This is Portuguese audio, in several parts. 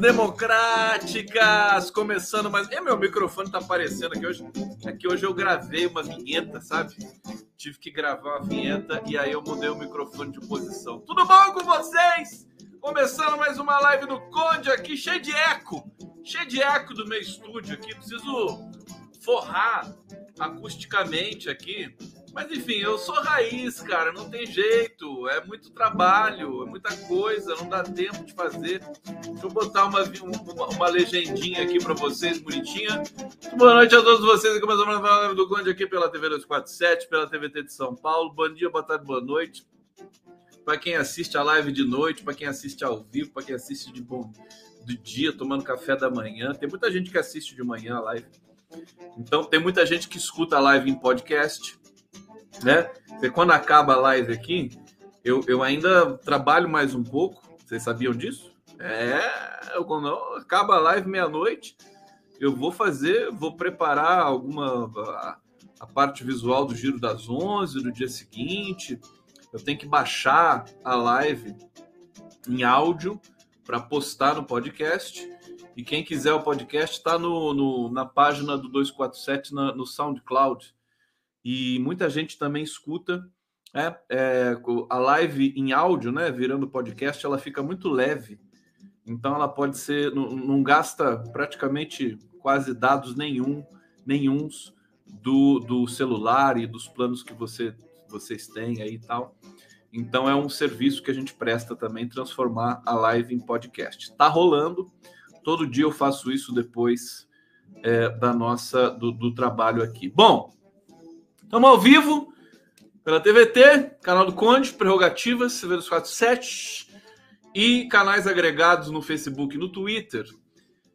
democráticas! Começando mais. E meu microfone tá aparecendo aqui hoje. Aqui hoje eu gravei uma vinheta, sabe? Tive que gravar uma vinheta e aí eu mudei o microfone de posição. Tudo bom com vocês? Começando mais uma live do Conde aqui, cheio de eco. Cheio de eco do meu estúdio aqui. Preciso forrar acusticamente aqui mas enfim, eu sou raiz, cara, não tem jeito. É muito trabalho, é muita coisa, não dá tempo de fazer. Deixa eu botar uma, uma, uma legendinha aqui para vocês, bonitinha. Boa noite a todos vocês. Começamos a live do Conde aqui pela TV 247, pela TVT de São Paulo. Bom dia, boa tarde, boa noite. Para quem assiste a live de noite, para quem assiste ao vivo, para quem assiste de bom do dia, tomando café da manhã. Tem muita gente que assiste de manhã a live. Então, tem muita gente que escuta a live em podcast né? E quando acaba a live aqui, eu, eu ainda trabalho mais um pouco. Vocês sabiam disso? É, eu, quando acaba a live meia-noite, eu vou fazer, vou preparar alguma a, a, parte visual do giro das 11 do dia seguinte. Eu tenho que baixar a live em áudio para postar no podcast. E quem quiser o podcast está no, no, na página do 247 na, no SoundCloud e muita gente também escuta é, é, a live em áudio, né, virando podcast, ela fica muito leve. Então ela pode ser, não, não gasta praticamente quase dados nenhum, nenhums do, do celular e dos planos que você, vocês têm aí e tal. Então é um serviço que a gente presta também, transformar a live em podcast. Tá rolando, todo dia eu faço isso depois é, da nossa do, do trabalho aqui. Bom, Estamos ao vivo pela TVT, canal do Conde, Prerrogativas, Severos 47 e canais agregados no Facebook e no Twitter.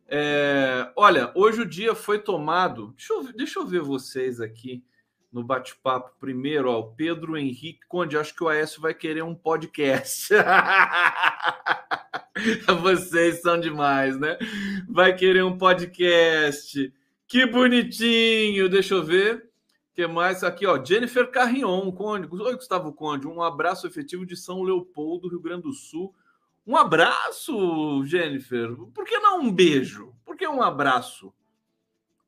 É, olha, hoje o dia foi tomado. Deixa eu, deixa eu ver vocês aqui no bate-papo primeiro. Ó, o Pedro Henrique Conde, acho que o Aécio vai querer um podcast. vocês são demais, né? Vai querer um podcast. Que bonitinho. Deixa eu ver que mais aqui, ó? Jennifer Carrion, Conde. Oi, Gustavo Conde. Um abraço efetivo de São Leopoldo, Rio Grande do Sul. Um abraço, Jennifer. Por que não um beijo? Por que um abraço?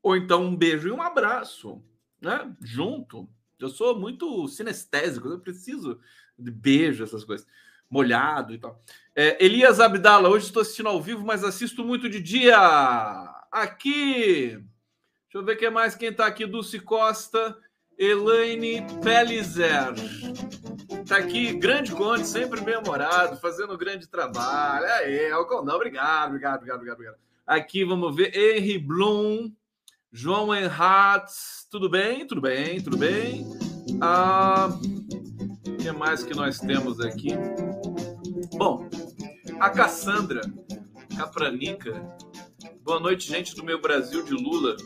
Ou então um beijo e um abraço, né? Junto. Eu sou muito sinestésico, eu preciso de beijo, essas coisas. Molhado e tal. É, Elias Abdala, hoje estou assistindo ao vivo, mas assisto muito de dia. Aqui Deixa eu ver quem mais quem está aqui. Dulce Costa, Elaine Pelizer. Está aqui, grande conde, sempre bem-humorado, fazendo grande trabalho. É, é, o não, obrigado, obrigado, obrigado, obrigado, obrigado. Aqui vamos ver Henry Bloom, João Enratz. Tudo bem? Tudo bem, tudo bem. Ah, o que mais que nós temos aqui? Bom, a Cassandra Capranica. Boa noite, gente do meu Brasil de Lula.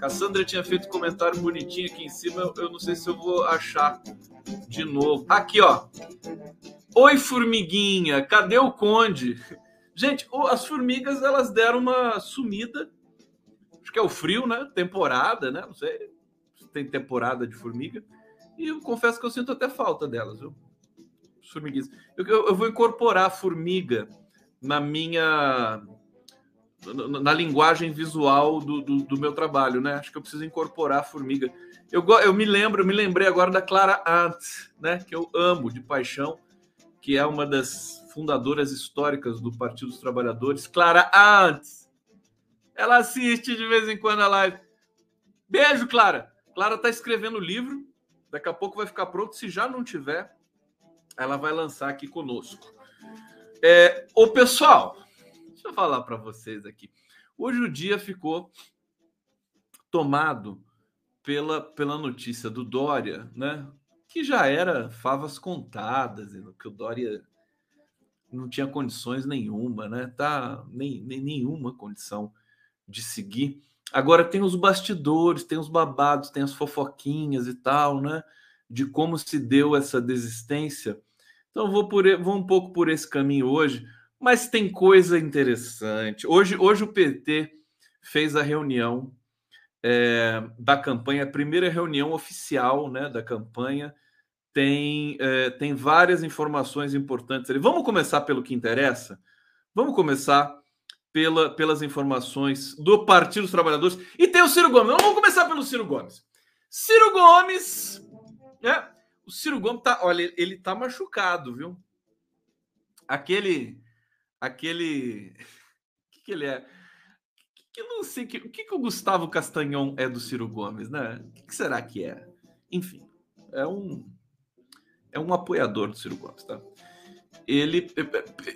Cassandra tinha feito um comentário bonitinho aqui em cima. Eu, não sei se eu vou achar de novo. Aqui, ó. Oi, formiguinha. Cadê o conde? Gente, as formigas elas deram uma sumida. Acho que é o frio, né? Temporada, né? Não sei. Tem temporada de formiga. E eu confesso que eu sinto até falta delas, viu? Formiguinhas. Eu, eu, eu vou incorporar a formiga na minha na linguagem visual do, do, do, meu trabalho, né? Acho que eu preciso incorporar a formiga. Eu, eu me lembro, eu me lembrei agora da Clara Ant, né? Que eu amo de paixão, que é uma das fundadoras históricas do Partido dos Trabalhadores. Clara Ant, ela assiste de vez em quando a live. Beijo, Clara. Clara está escrevendo o livro. Daqui a pouco vai ficar pronto. Se já não tiver, ela vai lançar aqui conosco. É, o pessoal, Deixa eu falar para vocês aqui. Hoje o dia ficou tomado pela, pela notícia do Dória, né? Que já era favas contadas, que o Dória não tinha condições nenhuma, né? Tá nem, nem nenhuma condição de seguir Agora tem os bastidores, tem os babados, tem as fofoquinhas e tal, né? De como se deu essa desistência. Então vou por vou um pouco por esse caminho hoje, mas tem coisa interessante. Hoje, hoje o PT fez a reunião é, da campanha, a primeira reunião oficial, né, da campanha. Tem é, tem várias informações importantes. Vamos começar pelo que interessa. Vamos começar pela, pelas informações do Partido dos Trabalhadores. E tem o Ciro Gomes. vamos começar pelo Ciro Gomes. Ciro Gomes, né? O Ciro Gomes tá, olha, ele tá machucado, viu? Aquele, aquele, o que, que ele é? Que, eu não sei que, o que, que o Gustavo Castanhon é do Ciro Gomes, né? O que, que será que é? Enfim, é um, é um apoiador do Ciro Gomes, tá? Ele,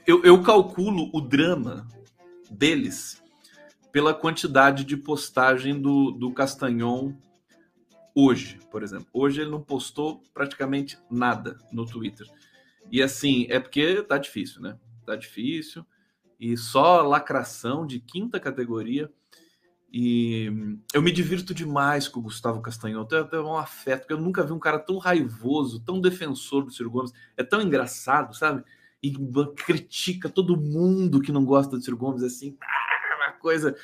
eu, eu calculo o drama deles pela quantidade de postagem do, do Castanhon hoje, por exemplo. Hoje ele não postou praticamente nada no Twitter. E assim, é porque tá difícil, né? Tá difícil. E só lacração de quinta categoria. E eu me divirto demais com o Gustavo tenho até um afeto, porque eu nunca vi um cara tão raivoso, tão defensor do Ciro Gomes. É tão engraçado, sabe? e critica todo mundo que não gosta do Ciro Gomes, assim, ah, uma coisa.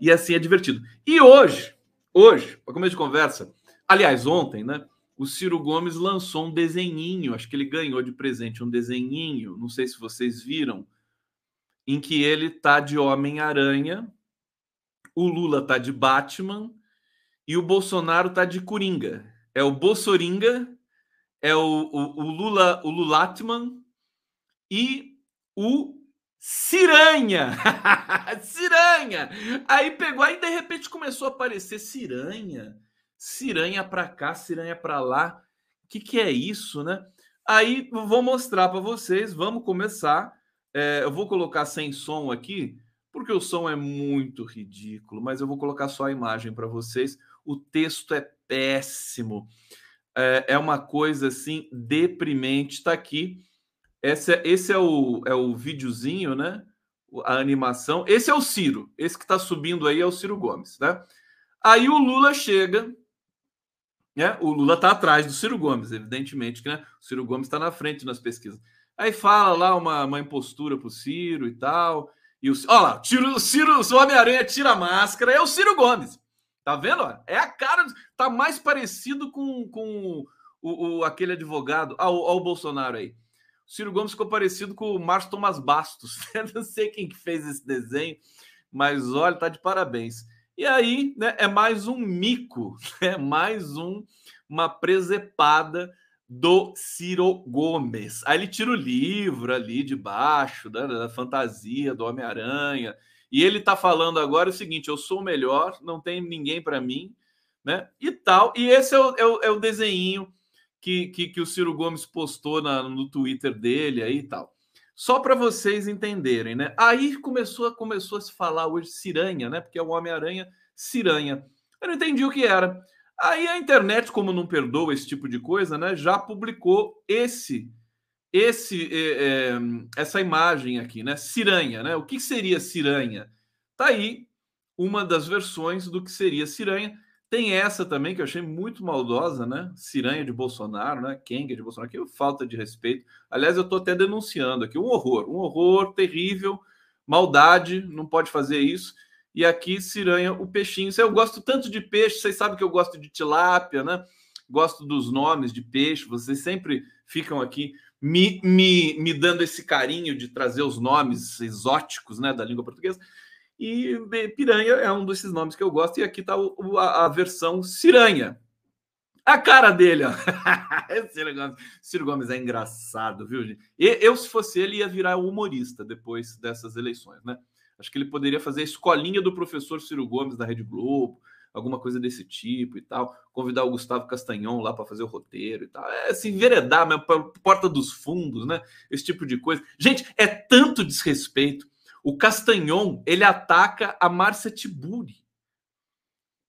E assim é divertido. E hoje, hoje, para começo de conversa, aliás, ontem, né? O Ciro Gomes lançou um desenhinho, acho que ele ganhou de presente um desenhinho, não sei se vocês viram, em que ele tá de Homem-Aranha, o Lula tá de Batman e o Bolsonaro tá de Coringa. É o Bolsoringa, é o, o, o Lula, o Lulatman e o Ciranha. Ciranha. Aí pegou, aí de repente começou a aparecer Ciranha. Ciranha para cá, Ciranha para lá. O que, que é isso, né? Aí vou mostrar para vocês. Vamos começar. É, eu vou colocar sem som aqui, porque o som é muito ridículo, mas eu vou colocar só a imagem para vocês. O texto é péssimo. É, é uma coisa assim deprimente. Está aqui esse, é, esse é, o, é o videozinho, né? A animação. Esse é o Ciro. Esse que está subindo aí é o Ciro Gomes, né? Aí o Lula chega, né? O Lula está atrás do Ciro Gomes, evidentemente, que né? O Ciro Gomes está na frente nas pesquisas. Aí fala lá uma, uma impostura para o Ciro e tal. E o, olha lá, tira, o Ciro, o Homem-Aranha tira a máscara, é o Ciro Gomes. Tá vendo? É a cara. Tá mais parecido com, com o, o aquele advogado. Olha o Bolsonaro aí. O Ciro Gomes ficou parecido com o Márcio Thomas Bastos. Eu não sei quem que fez esse desenho, mas olha, tá de parabéns. E aí, né, é mais um mico, é mais um uma presepada do Ciro Gomes. Aí ele tira o livro ali de baixo, da, da fantasia do Homem-Aranha, e ele tá falando agora o seguinte: eu sou o melhor, não tem ninguém para mim, né? E tal. E esse é o, é o, é o desenho que, que, que o Ciro Gomes postou na, no Twitter dele aí e tal. Só para vocês entenderem, né? Aí começou, começou a se falar hoje Ciranha, né? Porque é o Homem-Aranha Ciranha. Eu não entendi o que era. Aí a internet, como não perdoa esse tipo de coisa, né? Já publicou esse, esse, é, é, essa imagem aqui, né? Ciranha, né? O que seria Ciranha? Tá aí uma das versões do que seria Ciranha. Tem essa também que eu achei muito maldosa, né? Ciranha de Bolsonaro, né? Kenga de Bolsonaro, que falta de respeito. Aliás, eu estou até denunciando aqui um horror, um horror terrível, maldade, não pode fazer isso. E aqui, Ciranha, o peixinho. Eu gosto tanto de peixe, vocês sabem que eu gosto de tilápia, né? Gosto dos nomes de peixe, vocês sempre ficam aqui me, me, me dando esse carinho de trazer os nomes exóticos né, da língua portuguesa. E piranha é um desses nomes que eu gosto. E aqui está a, a, versão ciranha. A cara dele, ó. Ciro, Gomes, Ciro Gomes é engraçado, viu, gente? E, eu, se fosse ele, ia virar humorista depois dessas eleições, né? Acho que ele poderia fazer a escolinha do professor Ciro Gomes da Rede Globo, alguma coisa desse tipo e tal. Convidar o Gustavo Castanhon lá para fazer o roteiro e tal. É assim, enveredar, porta dos fundos, né? Esse tipo de coisa. Gente, é tanto desrespeito o Castanhon, ele ataca a Márcia Tiburi.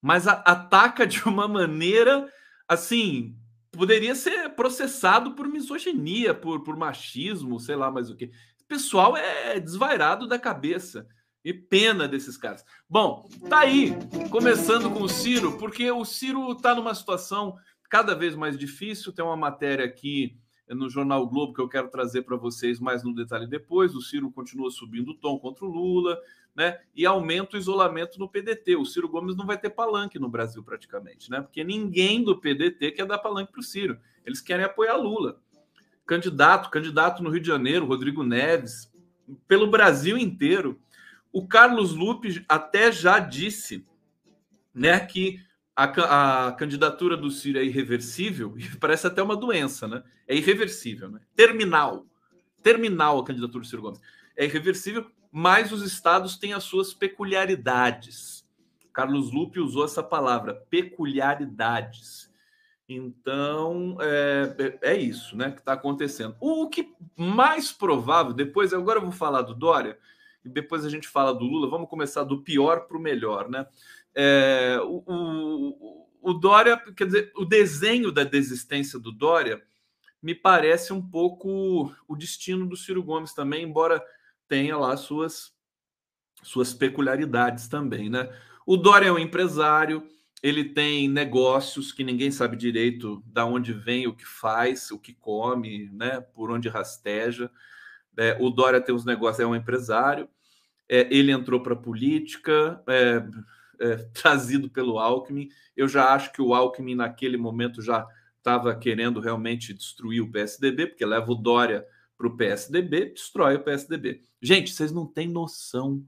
Mas a, ataca de uma maneira assim, poderia ser processado por misoginia, por, por machismo, sei lá mais o que. O pessoal é desvairado da cabeça. E pena desses caras. Bom, tá aí, começando com o Ciro, porque o Ciro tá numa situação cada vez mais difícil. Tem uma matéria aqui no Jornal Globo que eu quero trazer para vocês mais no detalhe depois. O Ciro continua subindo o tom contra o Lula, né? E aumenta o isolamento no PDT. O Ciro Gomes não vai ter palanque no Brasil praticamente, né? Porque ninguém do PDT quer dar palanque para o Ciro. Eles querem apoiar Lula. Candidato, candidato no Rio de Janeiro, Rodrigo Neves, pelo Brasil inteiro o Carlos Lupe até já disse né, que a, a candidatura do Ciro é irreversível, e parece até uma doença, né? É irreversível, né? Terminal. Terminal a candidatura do Ciro Gomes. É irreversível, mas os estados têm as suas peculiaridades. Carlos Lupe usou essa palavra, peculiaridades. Então, é, é, é isso né, que está acontecendo. O que mais provável, depois, agora eu vou falar do Dória, e depois a gente fala do Lula. Vamos começar do pior para o melhor, né? É, o, o, o Dória, quer dizer, o desenho da desistência do Dória me parece um pouco o destino do Ciro Gomes também, embora tenha lá suas suas peculiaridades também, né? O Dória é um empresário, ele tem negócios que ninguém sabe direito da onde vem, o que faz, o que come, né? Por onde rasteja. É, o Dória tem os negócios, é um empresário. É, ele entrou para a política, é, é, trazido pelo Alckmin. Eu já acho que o Alckmin, naquele momento, já estava querendo realmente destruir o PSDB, porque leva o Dória para o PSDB, destrói o PSDB. Gente, vocês não têm noção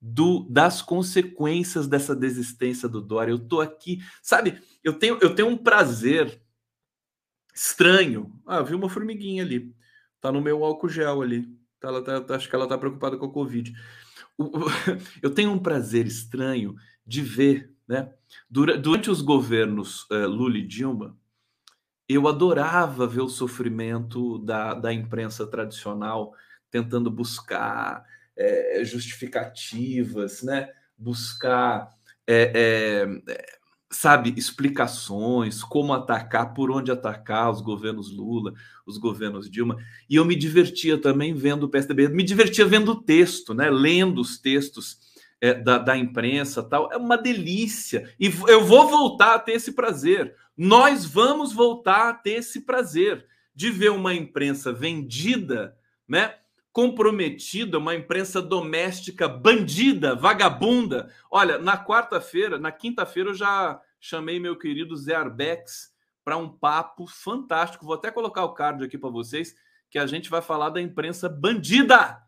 do, das consequências dessa desistência do Dória. Eu estou aqui, sabe? Eu tenho, eu tenho um prazer estranho. Ah, vi uma formiguinha ali. Tá no meu álcool gel ali. Tá, ela tá, acho que ela tá preocupada com a Covid. eu tenho um prazer estranho de ver, né? Durante os governos uh, Lula e Dilma, eu adorava ver o sofrimento da, da imprensa tradicional tentando buscar é, justificativas, né? Buscar é, é, sabe, explicações, como atacar, por onde atacar os governos Lula, os governos Dilma. E eu me divertia também vendo o PSDB, me divertia vendo o texto, né, lendo os textos é, da, da imprensa tal. É uma delícia. E eu vou voltar a ter esse prazer. Nós vamos voltar a ter esse prazer de ver uma imprensa vendida, né? Comprometida, uma imprensa doméstica bandida, vagabunda. Olha, na quarta-feira, na quinta-feira, eu já chamei meu querido Zé Arbex para um papo fantástico. Vou até colocar o card aqui para vocês, que a gente vai falar da imprensa bandida.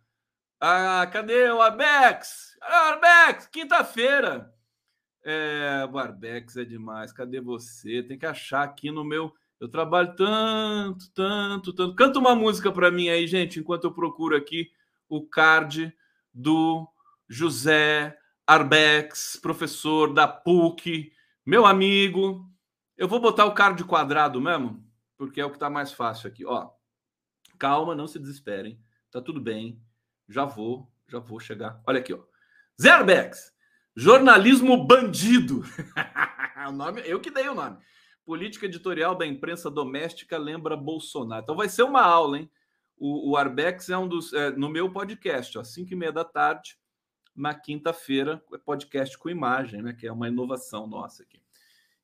Ah, cadê o Arbex? Arbex, quinta-feira. É, o Arbex é demais. Cadê você? Tem que achar aqui no meu eu trabalho tanto, tanto, tanto. Canta uma música para mim aí, gente, enquanto eu procuro aqui o card do José Arbex, professor da PUC, meu amigo. Eu vou botar o card quadrado mesmo, porque é o que está mais fácil aqui. Ó, calma, não se desesperem. Tá tudo bem. Já vou, já vou chegar. Olha aqui, ó. Zé Arbex, jornalismo bandido. o nome, eu que dei o nome. Política editorial da imprensa doméstica lembra Bolsonaro. Então vai ser uma aula, hein? O, o Arbex é um dos. É, no meu podcast, às 5 e meia da tarde, na quinta-feira, é podcast com imagem, né? Que é uma inovação nossa aqui.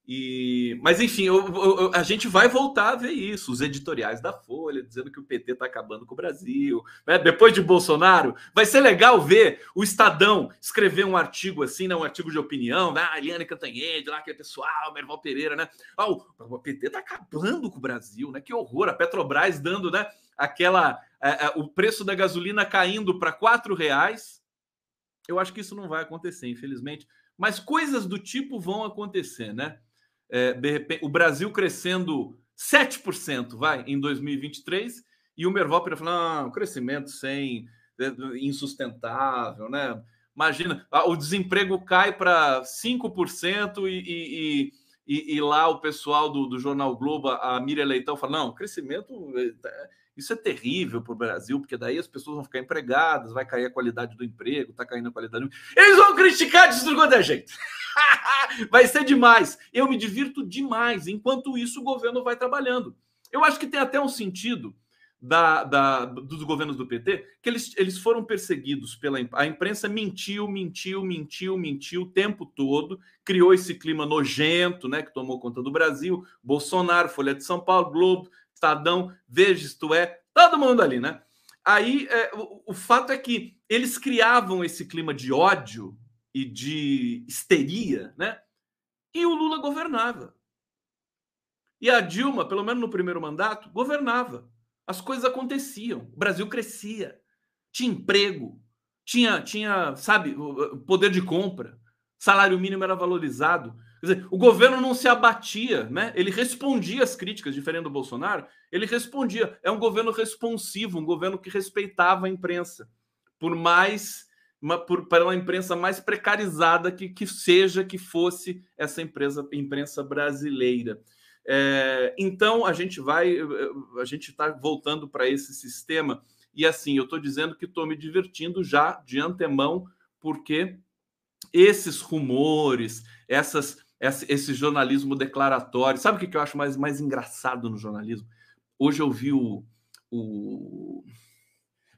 E, mas enfim, eu, eu, a gente vai voltar a ver isso, os editoriais da Folha dizendo que o PT está acabando com o Brasil. Né? Depois de Bolsonaro, vai ser legal ver o Estadão escrever um artigo assim, né? um artigo de opinião, né? a Eliane Cantanhede, lá aquele pessoal, Merval Pereira, né? Oh, o PT está acabando com o Brasil, né? Que horror! A Petrobras dando, né? Aquela é, é, o preço da gasolina caindo para quatro reais. Eu acho que isso não vai acontecer, infelizmente. Mas coisas do tipo vão acontecer, né? É, de repente, o Brasil crescendo 7%, vai, em 2023, e o Merval falando, não, crescimento sem, é, insustentável, né? Imagina, o desemprego cai para 5% e, e, e, e, lá o pessoal do, do Jornal Globo, a Miriam Leitão, fala, não, crescimento, é, isso é terrível para o Brasil, porque daí as pessoas vão ficar empregadas, vai cair a qualidade do emprego, está caindo a qualidade do... Eles vão criticar de tudo quanto é jeito. vai ser demais. Eu me divirto demais. Enquanto isso, o governo vai trabalhando. Eu acho que tem até um sentido da, da, dos governos do PT que eles, eles foram perseguidos pela a imprensa mentiu, mentiu, mentiu, mentiu o tempo todo, criou esse clima nojento, né, que tomou conta do Brasil, Bolsonaro, Folha de São Paulo, Globo, Estadão, Veja, isto é, todo mundo ali, né? Aí é, o, o fato é que eles criavam esse clima de ódio e de histeria, né? E o Lula governava. E a Dilma, pelo menos no primeiro mandato, governava. As coisas aconteciam, o Brasil crescia, tinha emprego, tinha, tinha, sabe, poder de compra, salário mínimo era valorizado. Quer dizer, o governo não se abatia, né? Ele respondia às críticas, diferente do Bolsonaro, ele respondia. É um governo responsivo, um governo que respeitava a imprensa, por mais por, uma imprensa mais precarizada que, que seja que fosse essa empresa, imprensa brasileira. É, então a gente vai, a gente está voltando para esse sistema e assim eu estou dizendo que estou me divertindo já de antemão porque esses rumores, essas, esse jornalismo declaratório, sabe o que eu acho mais, mais engraçado no jornalismo? Hoje eu vi o, o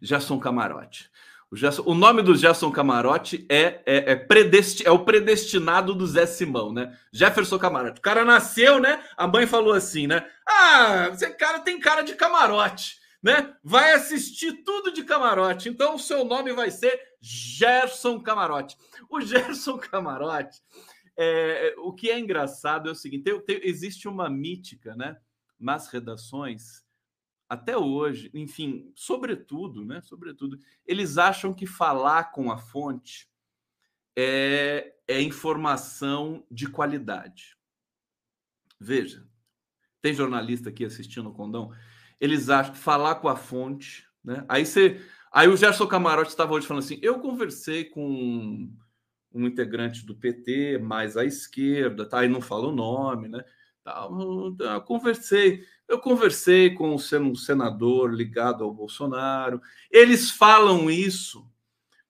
Gerson Camarote. O, Gerson, o nome do Gerson Camarote é, é, é, predesti, é o predestinado do Zé Simão, né? Jefferson Camarote. O cara nasceu, né? A mãe falou assim, né? Ah, esse cara tem cara de camarote, né? Vai assistir tudo de camarote. Então o seu nome vai ser Gerson Camarote. O Gerson Camarote, é, o que é engraçado é o seguinte: tem, tem, existe uma mítica, né? Nas redações até hoje, enfim, sobretudo, né? Sobretudo, eles acham que falar com a fonte é, é informação de qualidade. Veja, tem jornalista aqui assistindo o Condão, eles acham que falar com a fonte, né? Aí você, aí o Gerson Camarote estava hoje falando assim: eu conversei com um integrante do PT mais à esquerda, tá? Aí não fala o nome, né? Eu conversei. Eu conversei com um senador ligado ao Bolsonaro. Eles falam isso,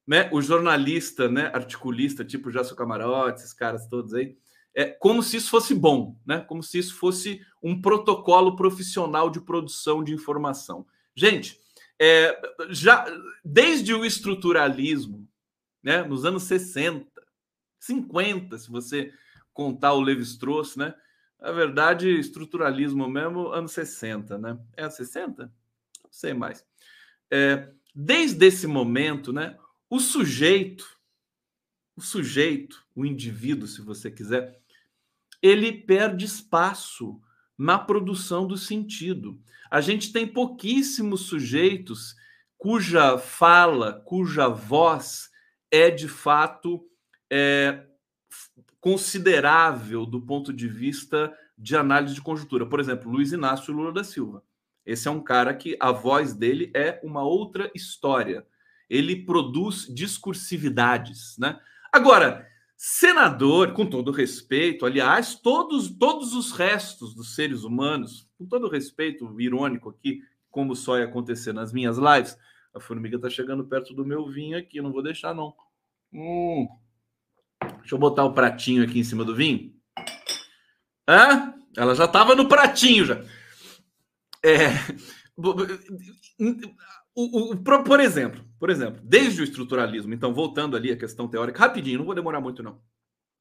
né? O jornalista, né? Articulista, tipo Jássio Camarote, esses caras todos aí, é como se isso fosse bom, né? Como se isso fosse um protocolo profissional de produção de informação. Gente, é, já desde o estruturalismo, né? Nos anos 60, 50, se você contar o Levi-Strauss, né? Na verdade, estruturalismo mesmo, anos 60, né? É 60? Não sei mais. É, desde esse momento, né, o sujeito, o sujeito, o indivíduo, se você quiser, ele perde espaço na produção do sentido. A gente tem pouquíssimos sujeitos cuja fala, cuja voz é de fato é, considerável do ponto de vista de análise de conjuntura. Por exemplo, Luiz Inácio Lula da Silva. Esse é um cara que a voz dele é uma outra história. Ele produz discursividades, né? Agora, senador, com todo respeito, aliás, todos todos os restos dos seres humanos, com todo respeito irônico aqui, como só ia acontecer nas minhas lives, a formiga tá chegando perto do meu vinho aqui, não vou deixar não. Hum. Deixa eu botar o pratinho aqui em cima do vinho. Hã? Ela já estava no pratinho já. É, o, o, por exemplo, por exemplo, desde o estruturalismo, então voltando ali à questão teórica, rapidinho, não vou demorar muito não.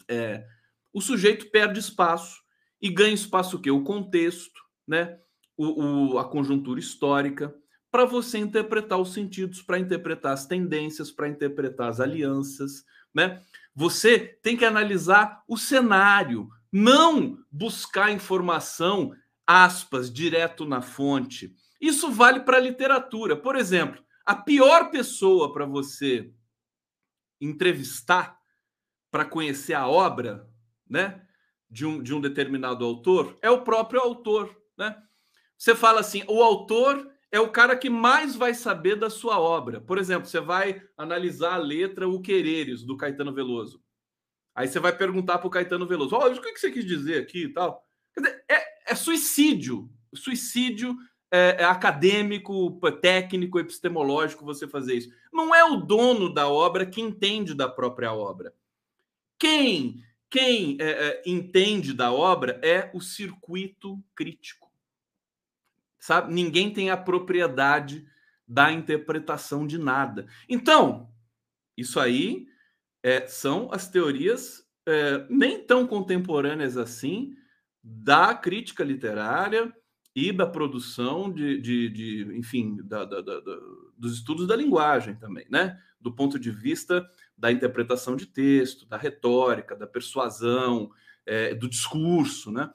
É, o sujeito perde espaço e ganha espaço o quê? O contexto, né? O, o a conjuntura histórica, para você interpretar os sentidos, para interpretar as tendências, para interpretar as alianças, né? Você tem que analisar o cenário, não buscar informação, aspas, direto na fonte. Isso vale para a literatura. Por exemplo, a pior pessoa para você entrevistar para conhecer a obra, né, de um, de um determinado autor é o próprio autor, né? Você fala assim, o autor é o cara que mais vai saber da sua obra. Por exemplo, você vai analisar a letra O Quereres, do Caetano Veloso. Aí você vai perguntar para o Caetano Veloso: oh, o que você quis dizer aqui e tal? Quer dizer, é, é suicídio. Suicídio é, é acadêmico, técnico, epistemológico você fazer isso. Não é o dono da obra que entende da própria obra. Quem, quem é, é entende da obra é o circuito crítico sabe? Ninguém tem a propriedade da interpretação de nada. Então, isso aí é, são as teorias é, nem tão contemporâneas assim da crítica literária e da produção de, de, de enfim, da, da, da, dos estudos da linguagem também, né? Do ponto de vista da interpretação de texto, da retórica, da persuasão, é, do discurso, né?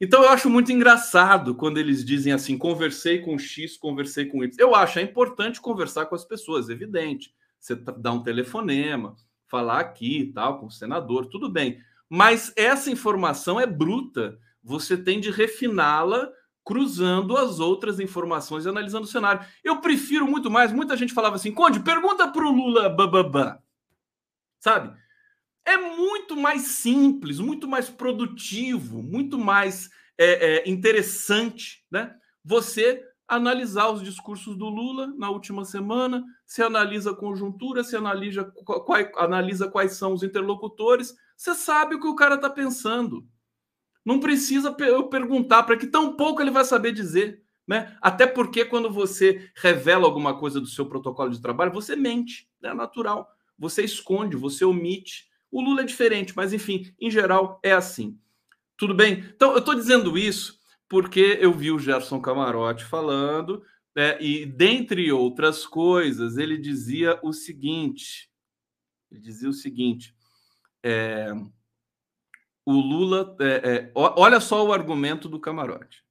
Então eu acho muito engraçado quando eles dizem assim: conversei com X, conversei com Y. Eu acho é importante conversar com as pessoas, evidente. Você dá um telefonema, falar aqui e tal, com o senador, tudo bem. Mas essa informação é bruta. Você tem de refiná-la cruzando as outras informações e analisando o cenário. Eu prefiro muito mais. Muita gente falava assim: Conde, pergunta para o Lula, bababá. Sabe? É muito mais simples, muito mais produtivo, muito mais é, é, interessante, né? Você analisar os discursos do Lula na última semana, se analisa a conjuntura, se analisa, qual, analisa quais são os interlocutores, você sabe o que o cara está pensando. Não precisa eu perguntar para que tão pouco ele vai saber dizer. Né? Até porque quando você revela alguma coisa do seu protocolo de trabalho, você mente, é né? natural. Você esconde, você omite. O Lula é diferente, mas enfim, em geral é assim. Tudo bem? Então, eu estou dizendo isso porque eu vi o Gerson Camarote falando, né, e dentre outras coisas, ele dizia o seguinte: ele dizia o seguinte. É, o Lula. É, é, olha só o argumento do camarote.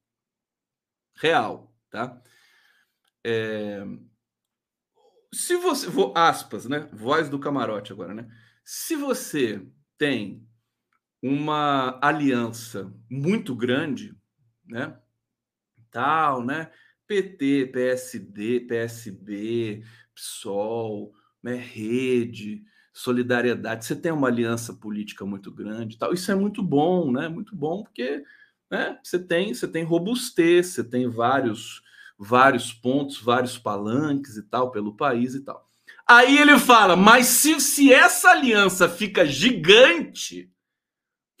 Real, tá? É, se você. Vou, aspas, né? Voz do camarote agora, né? Se você tem uma aliança muito grande, né? Tal, né? PT, PSD, PSB, PSOL, né? Rede, Solidariedade. Você tem uma aliança política muito grande, tal. Isso é muito bom, né? Muito bom porque, né? Você tem, você tem robustez, você tem vários vários pontos, vários palanques e tal pelo país e tal. Aí ele fala, mas se, se essa aliança fica gigante,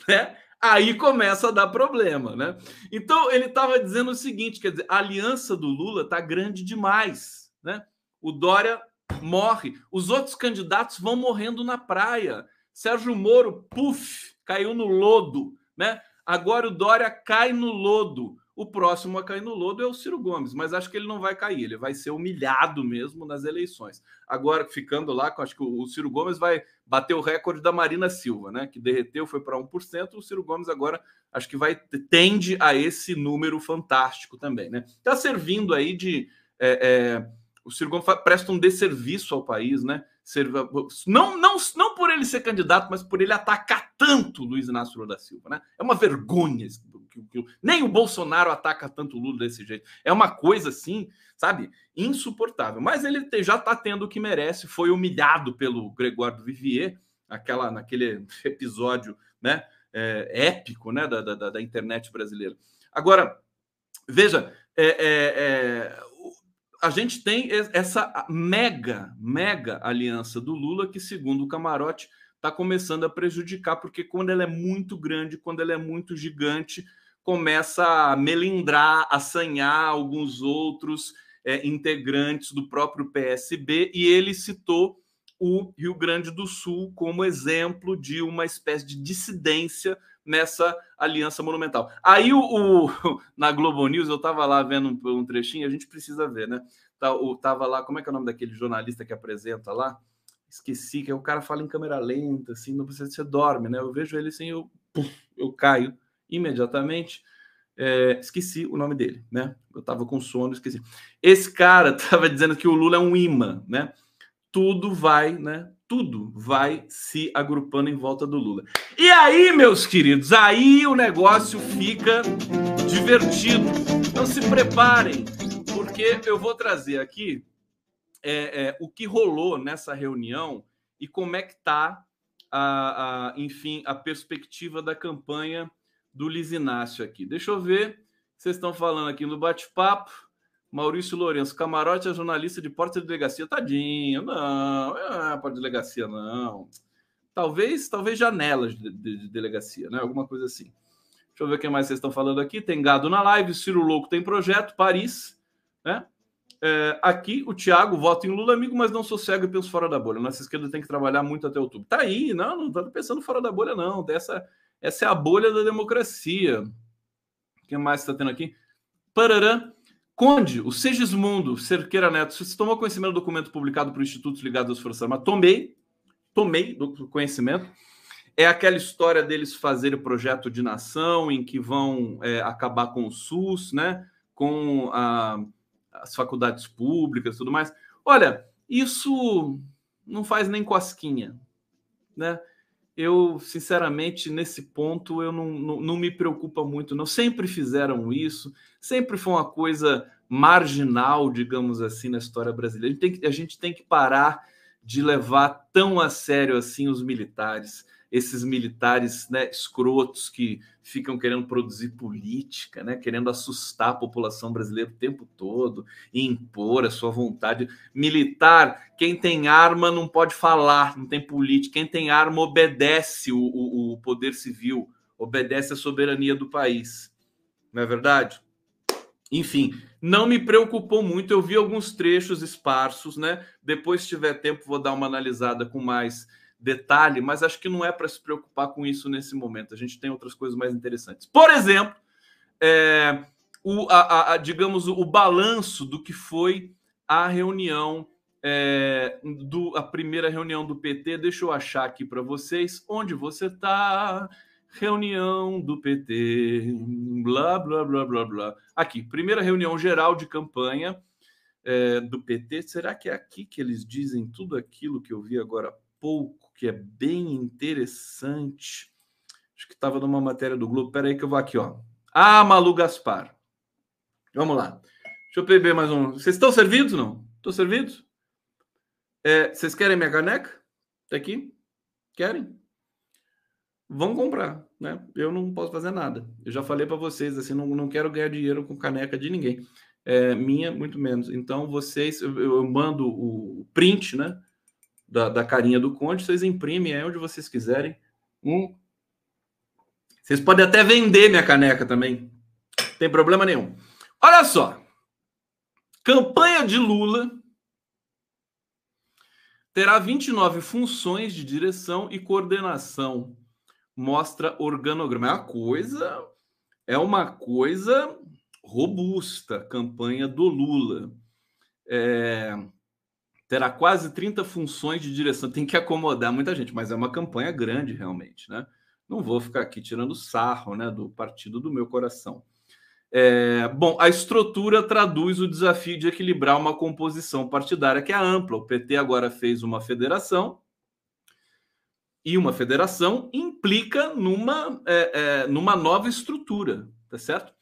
né? Aí começa a dar problema, né? Então ele estava dizendo o seguinte, quer dizer, a aliança do Lula está grande demais, né? O Dória morre, os outros candidatos vão morrendo na praia. Sérgio Moro, puf, caiu no lodo, né? Agora o Dória cai no lodo. O próximo a cair no lodo é o Ciro Gomes, mas acho que ele não vai cair, ele vai ser humilhado mesmo nas eleições. Agora, ficando lá, acho que o Ciro Gomes vai bater o recorde da Marina Silva, né? Que derreteu, foi para 1%. O Ciro Gomes agora acho que vai tende a esse número fantástico também, né? Está servindo aí de. É, é, o Ciro Gomes presta um desserviço ao país, né? Não, não, não por ele ser candidato, mas por ele atacar tanto Luiz Inácio Lula da Silva, né? É uma vergonha. Nem o Bolsonaro ataca tanto o Lula desse jeito. É uma coisa assim, sabe? Insuportável. Mas ele já está tendo o que merece. Foi humilhado pelo Gregório Vivier, aquela, naquele episódio, né? É, épico, né? Da, da, da, internet brasileira. Agora, veja, é, é, é a gente tem essa mega, mega aliança do Lula que, segundo o Camarote, está começando a prejudicar, porque quando ela é muito grande, quando ela é muito gigante, começa a melindrar, assanhar alguns outros é, integrantes do próprio PSB, e ele citou o Rio Grande do Sul como exemplo de uma espécie de dissidência nessa aliança monumental. Aí o, o na Globo News eu estava lá vendo um, um, trechinho, a gente precisa ver, né? Tá, tava lá, como é que é o nome daquele jornalista que apresenta lá? Esqueci que o cara fala em câmera lenta, assim, não precisa você dorme, né? Eu vejo ele assim, eu, eu caio imediatamente. É, esqueci o nome dele, né? Eu tava com sono, esqueci. Esse cara tava dizendo que o Lula é um imã, né? Tudo vai, né? tudo vai se agrupando em volta do Lula. E aí, meus queridos, aí o negócio fica divertido. Então se preparem, porque eu vou trazer aqui é, é, o que rolou nessa reunião e como é que está, a, a, enfim, a perspectiva da campanha do Liz Inácio aqui. Deixa eu ver. Vocês estão falando aqui no bate-papo. Maurício Lourenço, camarote é jornalista de porta de delegacia. Tadinho, não, é porta de delegacia, não. Talvez, talvez janelas de, de, de, delegacia, né? Alguma coisa assim. Deixa eu ver o que mais vocês estão falando aqui. Tem gado na live, Ciro Louco tem projeto, Paris, né? É, aqui o Thiago vota em Lula, amigo, mas não sou cego e penso fora da bolha. Nossa esquerda tem que trabalhar muito até outubro. Tá aí, não, não tô pensando fora da bolha, não. Essa, essa é a bolha da democracia. O que mais está tendo aqui? Parará. Conde, o Segismundo Cerqueira Neto, você tomou conhecimento do documento publicado por institutos ligados às Forças Armadas? Tomei, tomei do conhecimento. É aquela história deles fazerem projeto de nação em que vão é, acabar com o SUS, né? Com a, as faculdades públicas e tudo mais. Olha, isso não faz nem cosquinha, né? Eu, sinceramente, nesse ponto, eu não, não, não, me preocupa muito, não. Sempre fizeram isso, sempre foi uma coisa marginal, digamos assim, na história brasileira. A gente tem que, a gente tem que parar de levar tão a sério assim os militares esses militares né, escrotos que ficam querendo produzir política, né, querendo assustar a população brasileira o tempo todo e impor a sua vontade. Militar, quem tem arma não pode falar, não tem política. Quem tem arma obedece o, o, o poder civil, obedece a soberania do país. Não é verdade? Enfim, não me preocupou muito. Eu vi alguns trechos esparsos, né? Depois, se tiver tempo, vou dar uma analisada com mais detalhe, mas acho que não é para se preocupar com isso nesse momento. A gente tem outras coisas mais interessantes. Por exemplo, é, o, a, a, digamos, o, balanço do que foi a reunião, é, do, a primeira reunião do PT. Deixa eu achar aqui para vocês onde você está. Reunião do PT, blá, blá, blá, blá, blá. Aqui, primeira reunião geral de campanha é, do PT. Será que é aqui que eles dizem tudo aquilo que eu vi agora há pouco? Que é bem interessante. Acho que estava numa matéria do Globo. Espera aí que eu vou aqui, ó. Ah, Malu Gaspar. Vamos lá. Deixa eu beber mais um. Vocês estão servidos, não? Estão servidos? É, vocês querem minha caneca? Tá aqui? Querem? Vão comprar, né? Eu não posso fazer nada. Eu já falei para vocês, assim, não, não quero ganhar dinheiro com caneca de ninguém. É, minha, muito menos. Então, vocês, eu, eu mando o print, né? Da, da carinha do Conde, vocês imprimem aí onde vocês quiserem. Um. Vocês podem até vender minha caneca também. Tem problema nenhum. Olha só. Campanha de Lula terá 29 funções de direção e coordenação. Mostra organograma. É uma coisa, é uma coisa robusta, campanha do Lula. É, terá quase 30 funções de direção. Tem que acomodar muita gente, mas é uma campanha grande realmente, né? Não vou ficar aqui tirando sarro, né, do partido do meu coração. É, bom, a estrutura traduz o desafio de equilibrar uma composição partidária que é ampla. O PT agora fez uma federação e uma federação implica numa, é, é, numa nova estrutura, tá certo?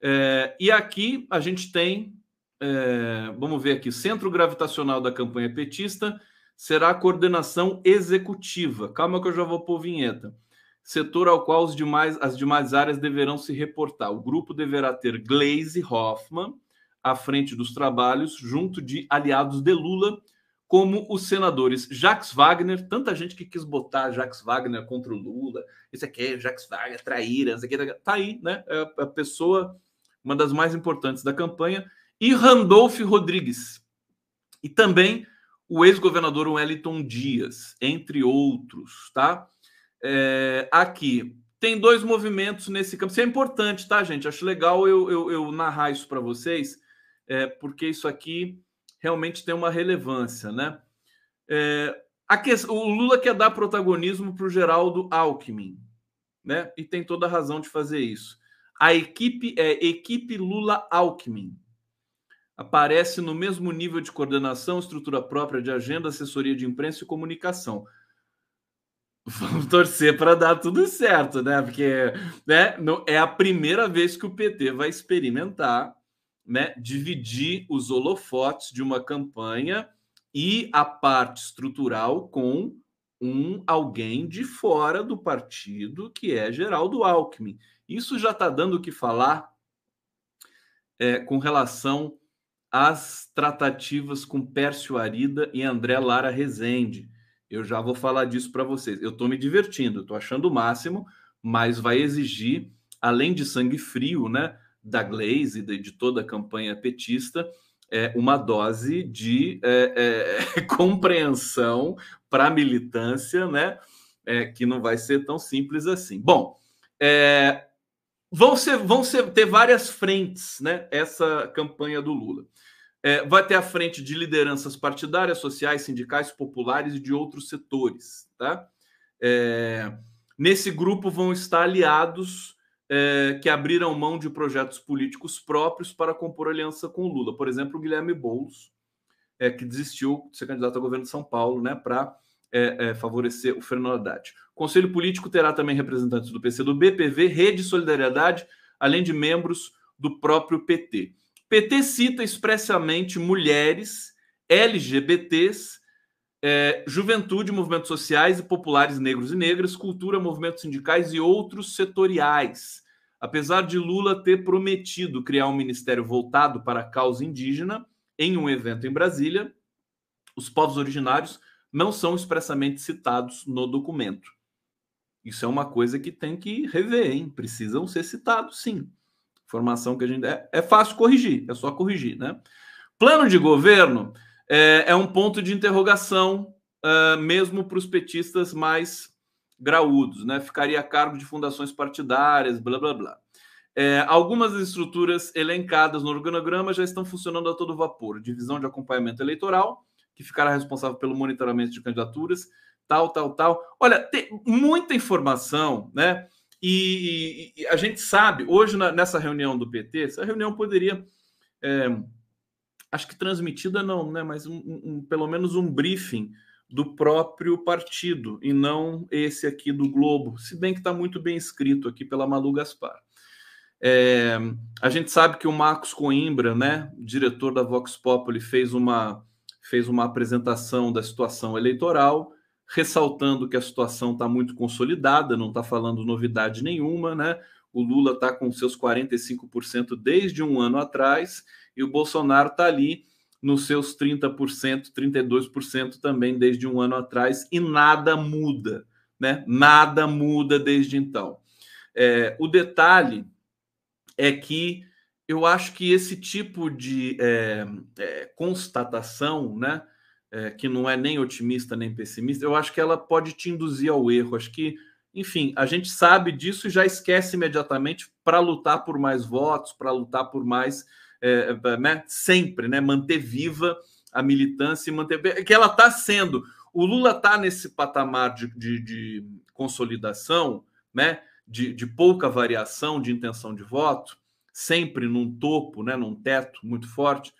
É, e aqui a gente tem é, vamos ver aqui, centro gravitacional da campanha petista será a coordenação executiva. Calma que eu já vou pôr vinheta. Setor ao qual demais, as demais áreas deverão se reportar. O grupo deverá ter Glaze Hoffman à frente dos trabalhos, junto de aliados de Lula, como os senadores Jacques Wagner, tanta gente que quis botar Jacques Wagner contra o Lula, isso aqui é Jacques Wagner, traíra, isso aqui, tá aí, né? É a pessoa, uma das mais importantes da campanha, e Randolph Rodrigues. E também o ex-governador Wellington Dias, entre outros, tá? É, aqui tem dois movimentos nesse campo. Isso é importante, tá, gente? Acho legal eu, eu, eu narrar isso para vocês, é, porque isso aqui realmente tem uma relevância, né? É, o Lula quer dar protagonismo para o Geraldo Alckmin, né? E tem toda a razão de fazer isso. A equipe é equipe Lula Alckmin aparece no mesmo nível de coordenação, estrutura própria de agenda, assessoria de imprensa e comunicação. Vamos torcer para dar tudo certo, né? Porque né, não, é a primeira vez que o PT vai experimentar né, dividir os holofotes de uma campanha e a parte estrutural com um alguém de fora do partido, que é Geraldo Alckmin. Isso já está dando o que falar é, com relação as tratativas com Pércio Arida e André Lara Rezende. Eu já vou falar disso para vocês. Eu estou me divertindo, estou achando o máximo, mas vai exigir além de sangue frio, né, da Glaze e de, de toda a campanha petista, é, uma dose de é, é, compreensão para a militância, né? É, que não vai ser tão simples assim. Bom, é, vão, ser, vão ser, ter várias frentes, né? Essa campanha do Lula. É, vai ter a frente de lideranças partidárias, sociais, sindicais, populares e de outros setores, tá? nesse grupo vão estar aliados é, que abriram mão de projetos políticos próprios para compor aliança com Lula. Por exemplo, o Guilherme Boulos, é, que desistiu de ser candidato ao governo de São Paulo né, para é, é, favorecer o Fernando Haddad. O Conselho Político terá também representantes do PCdoB, PV, Rede Solidariedade, além de membros do próprio PT. PT cita expressamente mulheres, LGBTs, é, juventude, movimentos sociais e populares negros e negras, cultura, movimentos sindicais e outros setoriais. Apesar de Lula ter prometido criar um ministério voltado para a causa indígena, em um evento em Brasília, os povos originários não são expressamente citados no documento. Isso é uma coisa que tem que rever, hein? Precisam ser citados, sim. Informação que a gente. É, é fácil corrigir, é só corrigir, né? Plano de governo é, é um ponto de interrogação, uh, mesmo para os petistas mais graúdos, né? Ficaria a cargo de fundações partidárias, blá blá blá. É, algumas estruturas elencadas no organograma já estão funcionando a todo vapor. Divisão de acompanhamento eleitoral, que ficará responsável pelo monitoramento de candidaturas, tal, tal, tal. Olha, tem muita informação, né? E, e a gente sabe, hoje na, nessa reunião do PT, essa reunião poderia é, acho que transmitida não, né? Mas um, um, pelo menos um briefing do próprio partido e não esse aqui do Globo, se bem que está muito bem escrito aqui pela Malu Gaspar. É, a gente sabe que o Marcos Coimbra, né, diretor da Vox Populi, fez uma, fez uma apresentação da situação eleitoral, ressaltando que a situação está muito consolidada, não está falando novidade nenhuma, né? O Lula está com seus 45% desde um ano atrás e o Bolsonaro está ali nos seus 30%, 32% também desde um ano atrás, e nada muda, né? Nada muda desde então. É, o detalhe é que eu acho que esse tipo de é, é, constatação, né, é, que não é nem otimista nem pessimista, eu acho que ela pode te induzir ao erro. Acho que, enfim, a gente sabe disso e já esquece imediatamente para lutar por mais votos, para lutar por mais é, é, né, sempre, né, manter viva a militância e manter que ela está sendo. O Lula está nesse patamar de, de, de consolidação, né, de, de, pouca variação de intenção de voto, sempre num topo, né, num teto muito forte,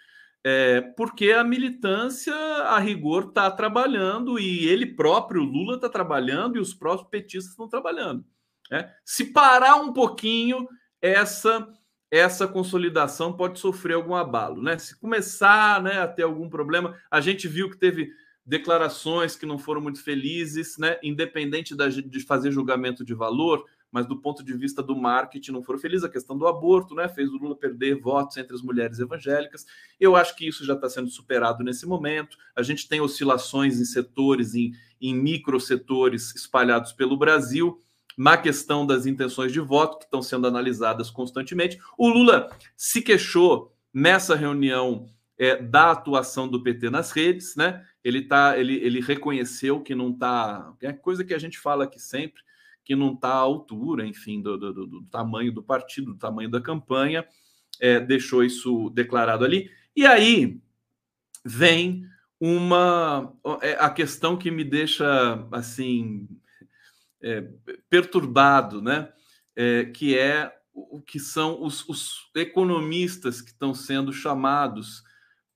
é, porque a militância, a rigor, está trabalhando e ele próprio, Lula, está trabalhando e os próprios petistas estão trabalhando. Né? Se parar um pouquinho essa essa consolidação pode sofrer algum abalo, né? Se começar né, a ter algum problema, a gente viu que teve declarações que não foram muito felizes, né? Independente da, de fazer julgamento de valor, mas do ponto de vista do marketing não foram felizes. A questão do aborto, né? Fez o Lula perder votos entre as mulheres evangélicas. Eu acho que isso já está sendo superado nesse momento. A gente tem oscilações em setores, em, em microsetores espalhados pelo Brasil na questão das intenções de voto, que estão sendo analisadas constantemente. O Lula se queixou nessa reunião é, da atuação do PT nas redes, né? Ele, tá, ele, ele reconheceu que não está. É coisa que a gente fala aqui sempre, que não está à altura, enfim, do, do, do, tamanho do partido, do tamanho da campanha, é, deixou isso declarado ali. E aí vem uma é, a questão que me deixa assim é, perturbado, né? É, que é o que são os, os economistas que estão sendo chamados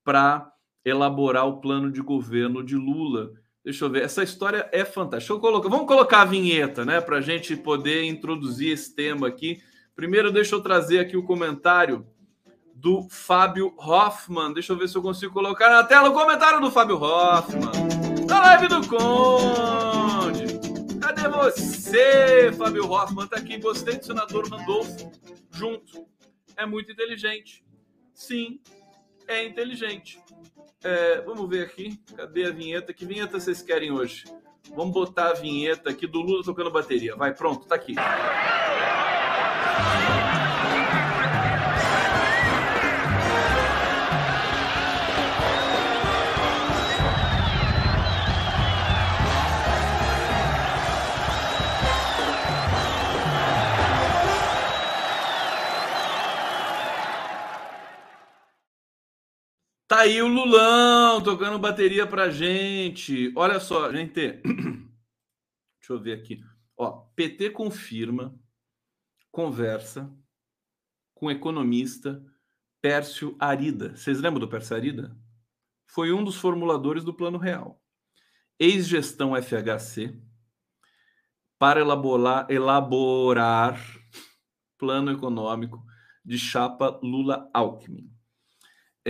para elaborar o plano de governo de Lula. Deixa eu ver, essa história é fantástica. Colocar, vamos colocar a vinheta, né, para a gente poder introduzir esse tema aqui. Primeiro, deixa eu trazer aqui o comentário do Fábio Hoffman. Deixa eu ver se eu consigo colocar na tela o comentário do Fábio Hoffman. Da live do Conde. Cadê você, Fábio Hoffman? Tá aqui. Gostei do senador Randolfo junto. É muito inteligente. Sim, é inteligente. É, vamos ver aqui. Cadê a vinheta? Que vinheta vocês querem hoje? Vamos botar a vinheta aqui do Lula tocando bateria. Vai, pronto, tá aqui. Aí o Lulão tocando bateria pra gente. Olha só, gente. Deixa eu ver aqui. Ó, PT confirma conversa com economista Pércio Arida. Vocês lembram do Pércio Arida? Foi um dos formuladores do Plano Real. Ex-gestão FHC para elaborar, elaborar plano econômico de chapa Lula-Alckmin.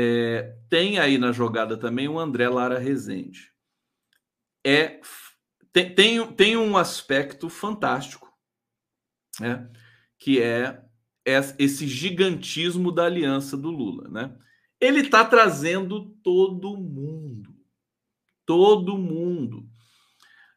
É, tem aí na jogada também o André Lara Rezende. É, tem, tem, tem um aspecto fantástico, né, que é esse gigantismo da aliança do Lula. Né? Ele está trazendo todo mundo. Todo mundo.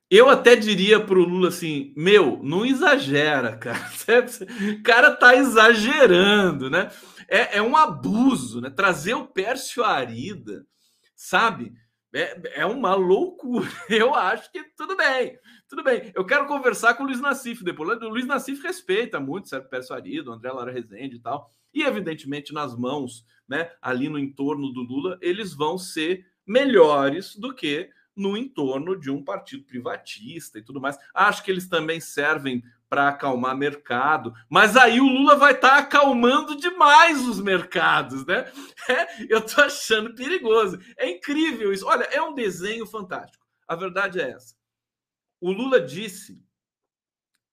Eu até diria para o Lula assim: meu, não exagera, cara. O cara tá exagerando, né? É, é um abuso, né? Trazer o Pércio Arida, sabe? É, é uma loucura. Eu acho que tudo bem, tudo bem. Eu quero conversar com o Luiz Nassif depois. O Luiz Nassif respeita muito o Pércio Arida, o André Lara Rezende e tal. E, evidentemente, nas mãos, né, ali no entorno do Lula, eles vão ser melhores do que no entorno de um partido privatista e tudo mais. Acho que eles também servem para acalmar mercado, mas aí o Lula vai estar tá acalmando demais os mercados, né? É, eu tô achando perigoso. É incrível isso. Olha, é um desenho fantástico. A verdade é essa. O Lula disse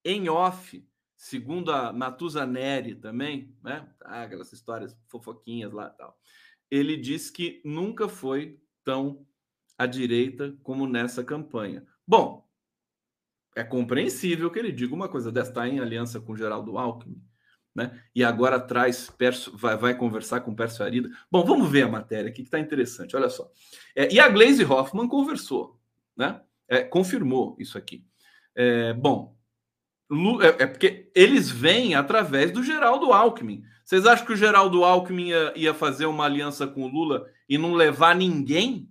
em off, segundo a Natuza Neri também, né? Ah, aquelas histórias fofoquinhas lá tal. Ele disse que nunca foi tão à direita como nessa campanha. Bom, é compreensível que ele diga uma coisa dessa, está em aliança com Geraldo Alckmin, né? E agora traz, Perso, vai, vai conversar com Pércio Arida. Bom, vamos ver a matéria aqui que está interessante, olha só. É, e a Glaze Hoffman conversou, né? É, confirmou isso aqui. É, bom, é, é, porque eles vêm através do Geraldo Alckmin. Vocês acham que o Geraldo Alckmin ia, ia fazer uma aliança com o Lula e não levar ninguém?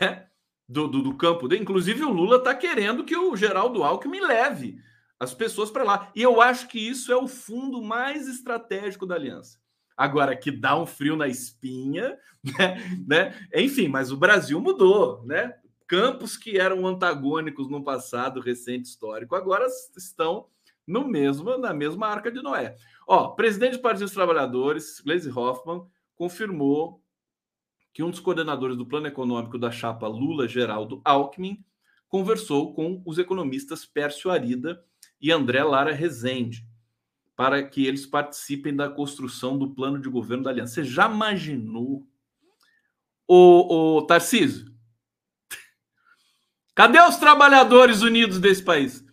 Né, do, do, do, campo dele. Inclusive, o Lula está querendo que o Geraldo Alckmin leve as pessoas para lá. E eu acho que isso é o fundo mais estratégico da aliança. Agora, que dá um frio na espinha, né? né? Enfim, mas o Brasil mudou, né? Campos que eram antagônicos no passado recente histórico agora estão no mesmo na mesma arca de Noé. Ó, presidente do Partido dos Trabalhadores, Gleisi Hoffmann, confirmou que um dos coordenadores do plano econômico da chapa Lula, Geraldo Alckmin, conversou com os economistas Pércio Arida e André Lara Rezende para que eles participem da construção do plano de governo da aliança. Você já imaginou o, o Tarcísio? Cadê os trabalhadores unidos desse país?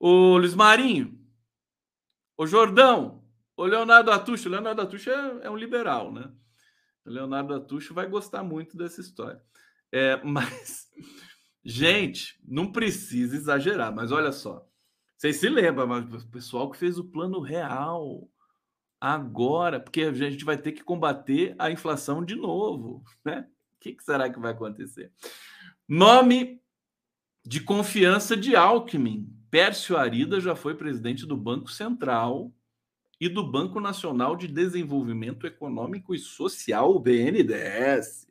O Luiz Marinho, o Jordão, o Leonardo Atucho. O Leonardo Atucho é, é um liberal, né? Leonardo Atucho vai gostar muito dessa história. É, mas, gente, não precisa exagerar, mas olha só. Vocês se lembram, mas o pessoal que fez o plano real agora, porque a gente vai ter que combater a inflação de novo, né? O que, que será que vai acontecer? Nome de confiança de Alckmin. Pércio Arida já foi presidente do Banco Central e do Banco Nacional de Desenvolvimento Econômico e Social, o BNDES,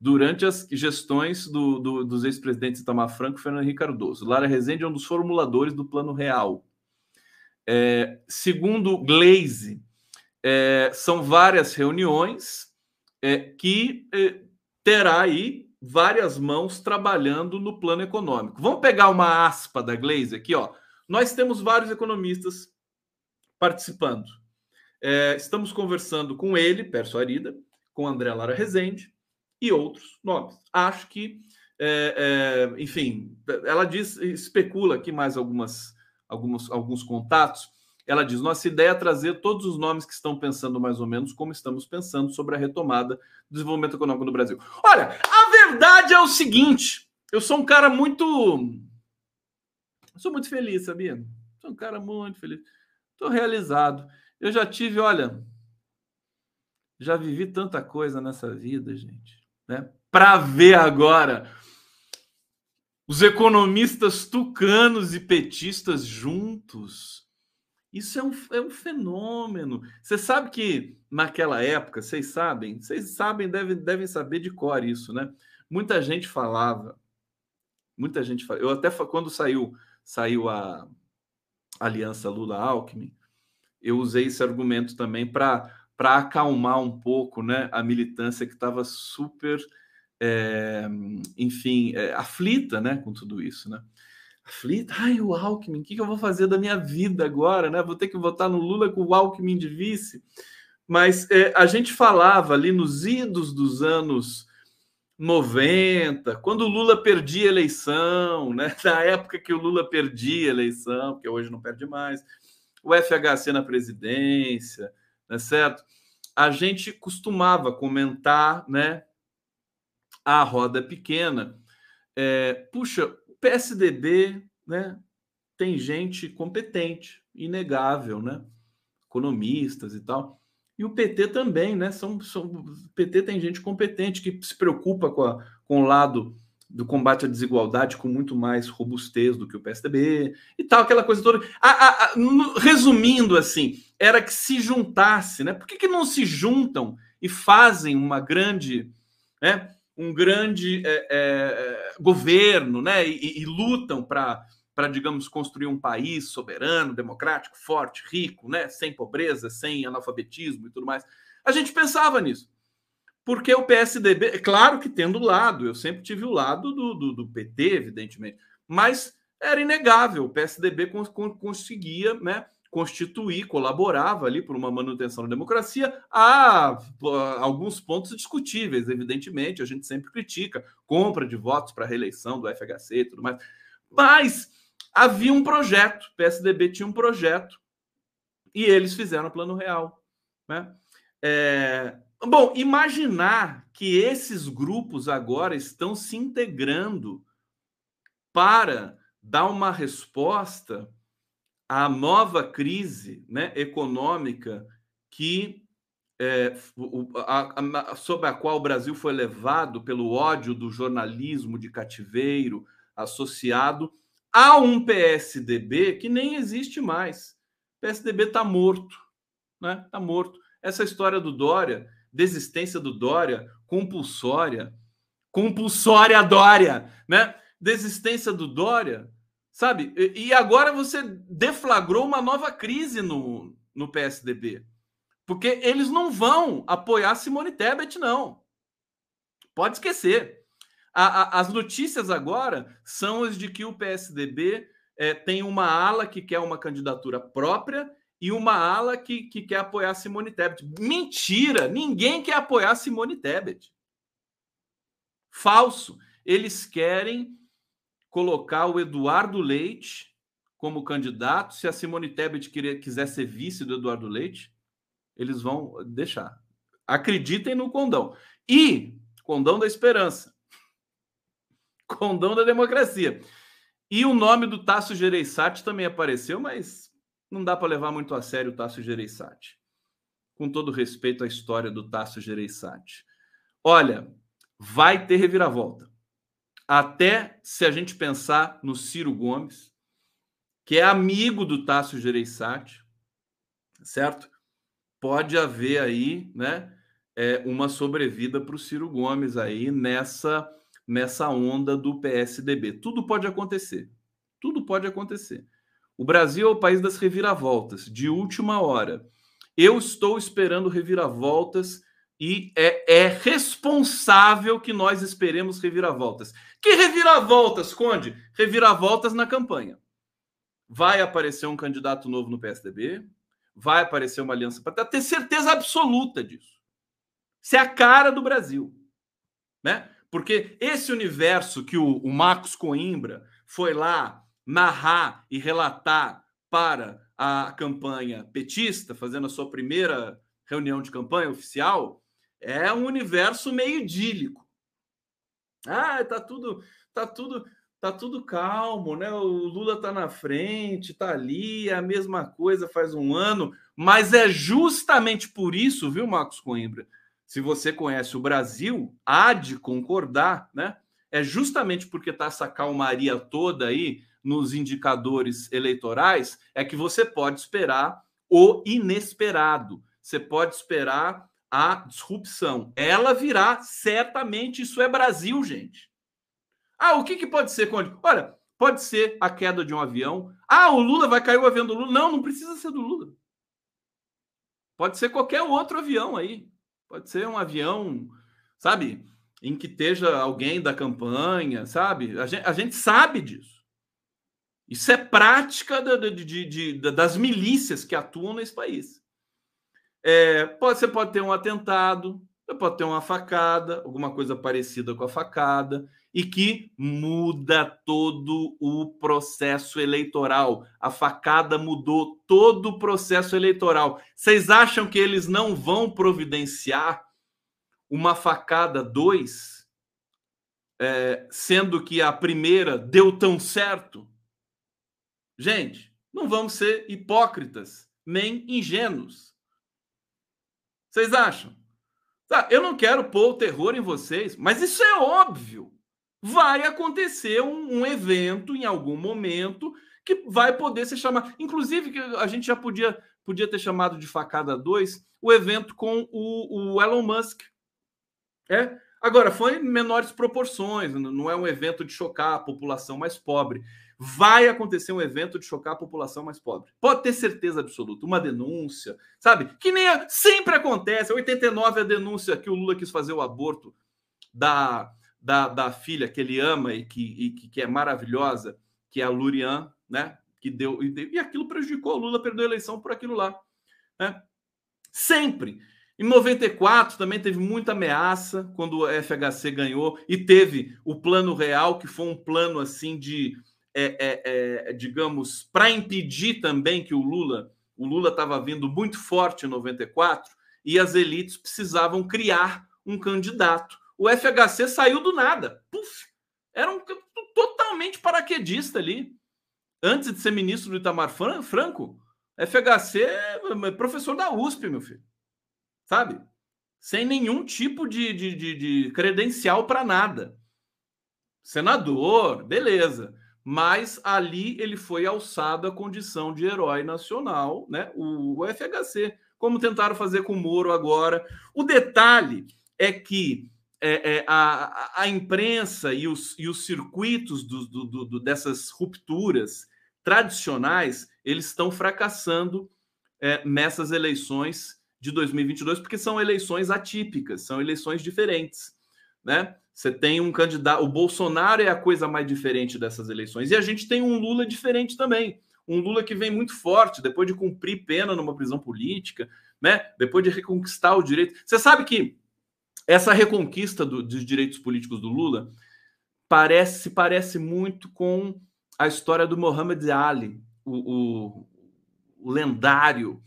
durante as gestões do, do, dos ex-presidentes Itamar Franco e Fernando Henrique Cardoso. Lara Rezende é um dos formuladores do Plano Real. É, segundo Glaze, é, são várias reuniões é, que é, terá aí várias mãos trabalhando no plano econômico. Vamos pegar uma aspa da Glaze aqui, ó. Nós temos vários economistas participando. É, estamos conversando com ele, Perso Arida, com André Lara Rezende e outros nomes. Acho que, é, é, enfim, ela diz, especula aqui mais algumas, alguns, alguns contatos. Ela diz: nossa ideia é trazer todos os nomes que estão pensando mais ou menos como estamos pensando sobre a retomada do desenvolvimento econômico no Brasil. Olha, a verdade é o seguinte: eu sou um cara muito. Sou muito feliz, sabia? Sou um cara muito feliz Estou realizado. Eu já tive, olha, já vivi tanta coisa nessa vida, gente, né? Para ver agora os economistas tucanos e petistas juntos. Isso é um, é um fenômeno. Você sabe que naquela época, vocês sabem, vocês sabem, devem, devem saber de cor isso, né? Muita gente falava, muita gente falava. Eu até quando saiu saiu a aliança Lula-Alckmin, eu usei esse argumento também para acalmar um pouco né, a militância que estava super, é, enfim, é, aflita né, com tudo isso. Né? Aflita, ai, o Alckmin, o que, que eu vou fazer da minha vida agora? Né? Vou ter que votar no Lula com o Alckmin de vice. Mas é, a gente falava ali nos idos dos anos 90, quando o Lula perdia a eleição, né? na época que o Lula perdia a eleição, porque hoje não perde mais, o FHC na presidência, né, certo? A gente costumava comentar, né? A roda pequena. É, puxa, o PSDB, né? Tem gente competente, inegável, né? Economistas e tal. E o PT também, né? São, são, o PT tem gente competente que se preocupa com, a, com o lado do combate à desigualdade com muito mais robustez do que o PSDB e tal, aquela coisa toda. Resumindo, assim, era que se juntasse, né? Por que, que não se juntam e fazem uma grande, né? Um grande é, é, governo, né? E, e lutam para para, digamos, construir um país soberano, democrático, forte, rico, né? sem pobreza, sem analfabetismo e tudo mais. A gente pensava nisso. Porque o PSDB, é claro que tendo lado, eu sempre tive o lado do, do, do PT, evidentemente, mas era inegável, o PSDB cons, conseguia né, constituir, colaborava ali por uma manutenção da democracia. Há alguns pontos discutíveis, evidentemente, a gente sempre critica, compra de votos para reeleição do FHC e tudo mais. Mas havia um projeto, o PSDB tinha um projeto e eles fizeram o plano real. Né? É, bom, imaginar que esses grupos agora estão se integrando para dar uma resposta à nova crise né, econômica que é, a, a, sob a qual o Brasil foi levado pelo ódio do jornalismo de cativeiro associado Há um PSDB que nem existe mais. O PSDB está morto, né? Está morto. Essa história do Dória, desistência do Dória, compulsória, compulsória Dória, né? Desistência do Dória, sabe? E agora você deflagrou uma nova crise no, no PSDB. Porque eles não vão apoiar Simone Tebet, não. Pode esquecer. A, a, as notícias agora são as de que o PSDB é, tem uma ala que quer uma candidatura própria e uma ala que, que quer apoiar Simone Tebet. Mentira! Ninguém quer apoiar Simone Tebet. Falso. Eles querem colocar o Eduardo Leite como candidato. Se a Simone Tebet quiser ser vice do Eduardo Leite, eles vão deixar. Acreditem no condão. E condão da esperança condão da democracia. E o nome do Tasso Gereissati também apareceu, mas não dá para levar muito a sério o Tasso Gereissati. Com todo respeito à história do Tasso Gereissati. Olha, vai ter reviravolta. Até se a gente pensar no Ciro Gomes, que é amigo do Tasso Gereissati, certo? Pode haver aí, né, é, uma sobrevida para o Ciro Gomes aí nessa nessa onda do PSDB. Tudo pode acontecer. Tudo pode acontecer. O Brasil é o país das reviravoltas, de última hora. Eu estou esperando reviravoltas e é, é responsável que nós esperemos reviravoltas. Que reviravoltas, Conde? Reviravoltas na campanha. Vai aparecer um candidato novo no PSDB, vai aparecer uma aliança para ter certeza absoluta disso. Isso é a cara do Brasil, né? Porque esse universo que o, o Marcos Coimbra foi lá narrar e relatar para a campanha petista, fazendo a sua primeira reunião de campanha oficial, é um universo meio idílico. Ah, tá tudo, tá tudo, tá tudo calmo, né? O Lula tá na frente, tá ali, é a mesma coisa faz um ano, mas é justamente por isso, viu, Marcos Coimbra? Se você conhece o Brasil, há de concordar, né? É justamente porque tá essa calmaria toda aí nos indicadores eleitorais, é que você pode esperar o inesperado. Você pode esperar a disrupção. Ela virá certamente, isso é Brasil, gente. Ah, o que, que pode ser? Olha, pode ser a queda de um avião. Ah, o Lula vai cair o avião do Lula. Não, não precisa ser do Lula. Pode ser qualquer outro avião aí. Pode ser um avião, sabe, em que esteja alguém da campanha, sabe? A gente, a gente sabe disso. Isso é prática de, de, de, das milícias que atuam nesse país. É, pode, você pode ter um atentado, pode ter uma facada, alguma coisa parecida com a facada e que muda todo o processo eleitoral. A facada mudou todo o processo eleitoral. Vocês acham que eles não vão providenciar uma facada 2, é, sendo que a primeira deu tão certo? Gente, não vamos ser hipócritas nem ingênuos. Vocês acham? Tá, eu não quero pôr o terror em vocês, mas isso é óbvio vai acontecer um, um, evento em algum momento que vai poder ser chamado. Inclusive, que a gente já podia, podia ter chamado de facada 2 o evento com o, o Elon Musk. É? Agora, foi em menores proporções, não é um evento de chocar a população mais pobre. Vai acontecer um evento de chocar a população mais pobre. Pode ter certeza absoluta. Uma denúncia, sabe? Que nem a, sempre acontece. 89 é a denúncia que o Lula quis fazer o aborto da, da, da filha que ele ama e que, e que é maravilhosa, que é a Lurian, né? Que deu, e, e aquilo prejudicou. O Lula perdeu a eleição por aquilo lá. Né? Sempre. Em 94 também teve muita ameaça quando o FHC ganhou e teve o plano real, que foi um plano assim de, é, é, é, digamos, para impedir também que o Lula, o Lula estava vindo muito forte em 94 e as elites precisavam criar um candidato o FHC saiu do nada. Puf, era um totalmente paraquedista ali. Antes de ser ministro do Itamar Franco, FHC é professor da USP, meu filho. Sabe? Sem nenhum tipo de, de, de, de credencial para nada. Senador, beleza. Mas ali ele foi alçado à condição de herói nacional, né? O, o FHC, como tentaram fazer com o Moro agora. O detalhe é que é, é, a, a imprensa e os, e os circuitos do, do, do, dessas rupturas tradicionais eles estão fracassando é, nessas eleições de 2022 porque são eleições atípicas, são eleições diferentes, né? Você tem um candidato, o Bolsonaro é a coisa mais diferente dessas eleições e a gente tem um Lula diferente também, um Lula que vem muito forte depois de cumprir pena numa prisão política, né? Depois de reconquistar o direito. Você sabe que essa reconquista do, dos direitos políticos do Lula parece se parece muito com a história do Muhammad Ali, o, o, lendário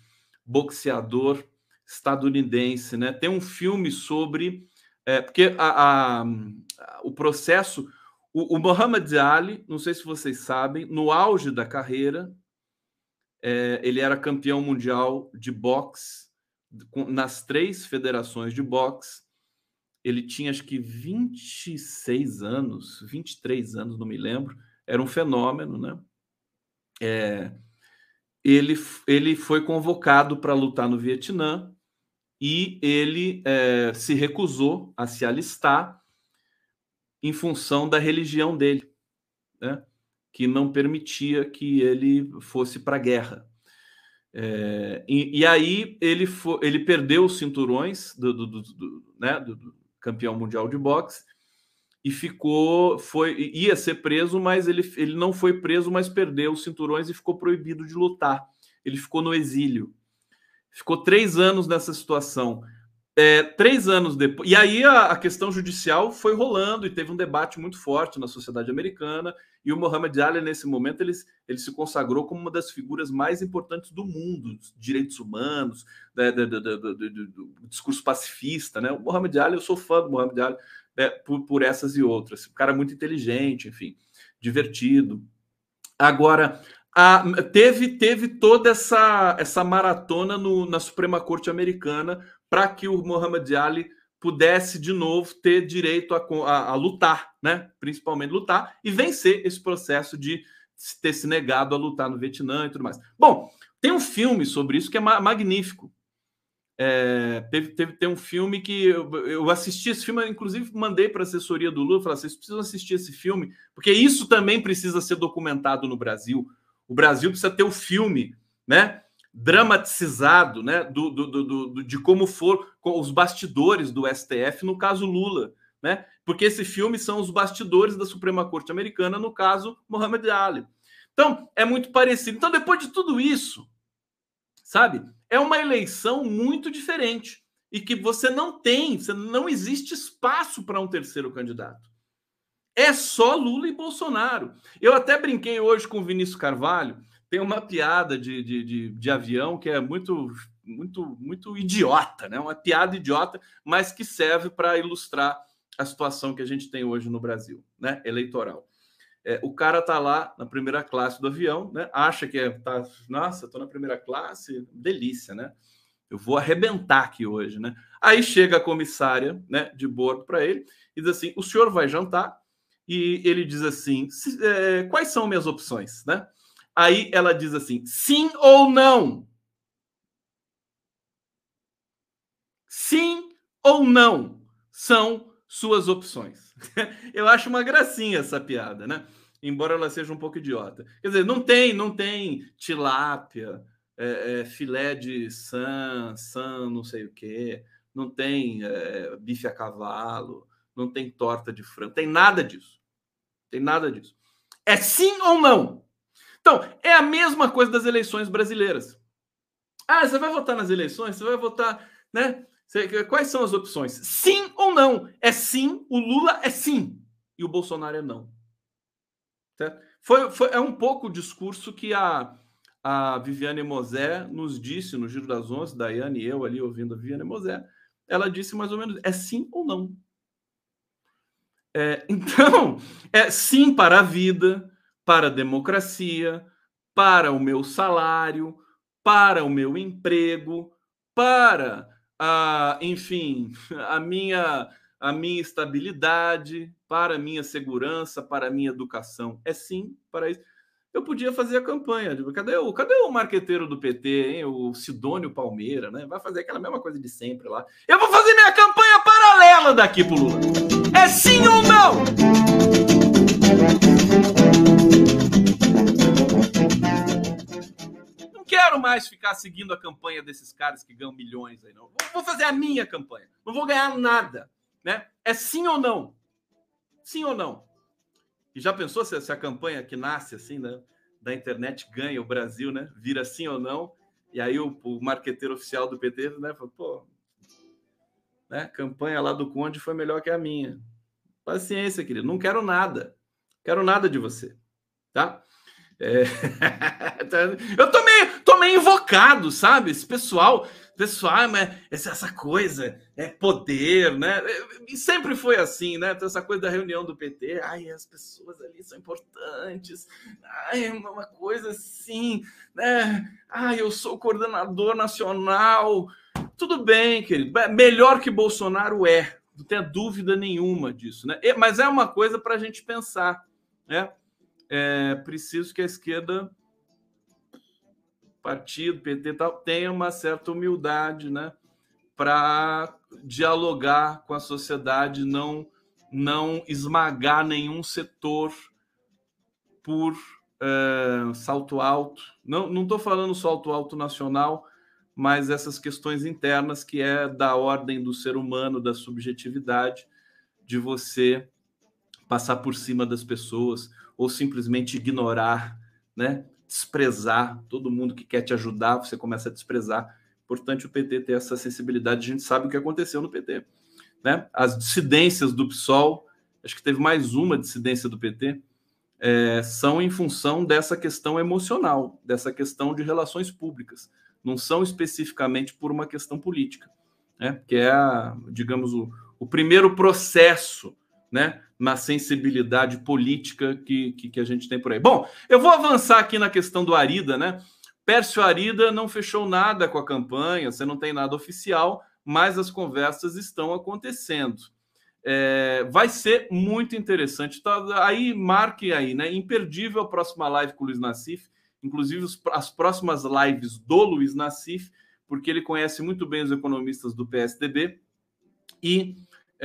boxeador estadunidense, né? Tem um filme sobre é, porque a, a, o processo o, o Muhammad Ali, não sei se vocês sabem, no auge da carreira, é, ele era campeão mundial de boxe nas três federações de boxe ele tinha acho que 26 anos, 23 anos, não me lembro, era um fenômeno, né? É, ele, ele foi convocado para lutar no Vietnã e ele é, se recusou a se alistar em função da religião dele, né? que não permitia que ele fosse para a guerra. É, e, e, aí ele, foi, ele perdeu os cinturões do, do, do, do né, do, campeão mundial de boxe, e ficou, foi, ia ser preso, mas ele, ele não foi preso, mas perdeu os cinturões e ficou proibido de lutar. Ele ficou no exílio. Ficou três anos nessa situação. É, três anos depois. E aí a, a, questão judicial foi rolando e teve um debate muito forte na sociedade americana. E o Muhammad Ali, nesse momento, ele, ele se consagrou como uma das figuras mais importantes do mundo, direitos humanos, né, do, do, do, do, discurso pacifista. Né? O Muhammad Ali, eu sou fã do Muhammad Ali né, por, por essas e outras. Um cara muito inteligente, enfim, divertido. Agora, a, teve, teve toda essa, essa maratona no, na Suprema Corte Americana para que o Muhammad Ali pudesse de novo ter direito a, a, a, lutar, né? Principalmente lutar e vencer esse processo de ter se negado a lutar no Vietnã e tudo mais. Bom, tem um filme sobre isso que é ma magnífico. É, teve, teve, tem um filme que eu, eu, assisti esse filme, inclusive mandei para a assessoria do Lula, falei, vocês precisam assistir esse filme, porque isso também precisa ser documentado no Brasil. O Brasil precisa ter o um filme, né? Dramatizado, né? Do, do, do, do, de como for os bastidores do STF, no caso Lula, né? Porque esse filme são os bastidores da Suprema Corte Americana, no caso Muhammad Ali. Então, é muito parecido. Então, depois de tudo isso, sabe? É uma eleição muito diferente e que você não tem, você não existe espaço para um terceiro candidato. É só Lula e Bolsonaro. Eu até brinquei hoje com o Vinícius Carvalho. Tem uma piada de, de, de, de avião que é muito, muito, muito idiota, né? Uma piada idiota, mas que serve para ilustrar a situação que a gente tem hoje no Brasil, né? Eleitoral. É, o cara tá lá na primeira classe do avião, né? Acha que é, tá, nossa, tô na primeira classe, delícia, né? Eu vou arrebentar aqui hoje, né? Aí chega a comissária, né, de bordo para ele e diz assim: "O senhor vai jantar?" E ele diz assim: é, "Quais são minhas opções?", né? Aí ela diz assim: "Sim ou não?" Sim ou não são suas opções. Eu acho uma gracinha essa piada, né? Embora ela seja um pouco idiota. Quer dizer, não tem, não tem tilápia, é, é, filé de san, san, não sei o quê, não tem é, bife a cavalo, não tem torta de frango, tem nada disso. Tem nada disso. É sim ou não? Então, é a mesma coisa das eleições brasileiras. Ah, você vai votar nas eleições? Você vai votar, né? Quais são as opções? Sim ou não? É sim, o Lula é sim e o Bolsonaro é não. Foi, foi, é um pouco o discurso que a, a Viviane Mosé nos disse no Giro das Onze, Daiane e eu ali ouvindo a Viviane Mosé. Ela disse mais ou menos: é sim ou não. É, então, é sim para a vida, para a democracia, para o meu salário, para o meu emprego, para a, enfim, a minha a minha estabilidade, para a minha segurança, para a minha educação. É sim para isso. Eu podia fazer a campanha. Cadê o, cadê o marqueteiro do PT, hein? O Sidônio Palmeira, né? Vai fazer aquela mesma coisa de sempre lá. Eu vou fazer minha campanha paralela daqui pro Lula. É sim ou não? Quero mais ficar seguindo a campanha desses caras que ganham milhões aí, não. Vou fazer a minha campanha. Não vou ganhar nada, né? É sim ou não? Sim ou não? E já pensou se, a campanha que nasce assim, né, da internet ganha o Brasil, né? Vira sim ou não? E aí o, o marqueteiro oficial do PT, né, falou, pô, né, campanha lá do Conde foi melhor que a minha. Paciência, querido, não quero nada. Quero nada de você, tá? É... eu tô meio, tô meio invocado, sabe? Esse pessoal, pessoal, mas essa coisa é poder, né? E sempre foi assim, né? Essa coisa da reunião do PT, ai, as pessoas ali são importantes, ai, uma coisa assim, né? Ai, eu sou coordenador nacional. Tudo bem, querido, é melhor que Bolsonaro é, não tenha dúvida nenhuma disso, né? Mas é uma coisa para a gente pensar, né? É preciso que a esquerda, partido, PT, tal, tenha uma certa humildade, né, para dialogar com a sociedade, não não esmagar nenhum setor por é, salto alto. Não estou falando salto alto nacional, mas essas questões internas que é da ordem do ser humano, da subjetividade, de você passar por cima das pessoas ou simplesmente ignorar, né? desprezar todo mundo que quer te ajudar, você começa a desprezar. Importante o PT ter essa sensibilidade. A gente sabe o que aconteceu no PT. Né? As dissidências do PSOL, acho que teve mais uma dissidência do PT, é, são em função dessa questão emocional, dessa questão de relações públicas. Não são especificamente por uma questão política, né? que é, digamos, o, o primeiro processo né? Na sensibilidade política que, que, que, a gente tem por aí. Bom, eu vou avançar aqui na questão do Arida, né? Pércio Arida não fechou nada com a campanha, você não tem nada oficial, mas as conversas estão acontecendo. É, vai ser muito interessante. Tá, aí, marque aí, né? Imperdível a próxima live com o Luiz Nassif, inclusive os, as próximas lives do Luiz Nassif, porque ele conhece muito bem os economistas do PSDB e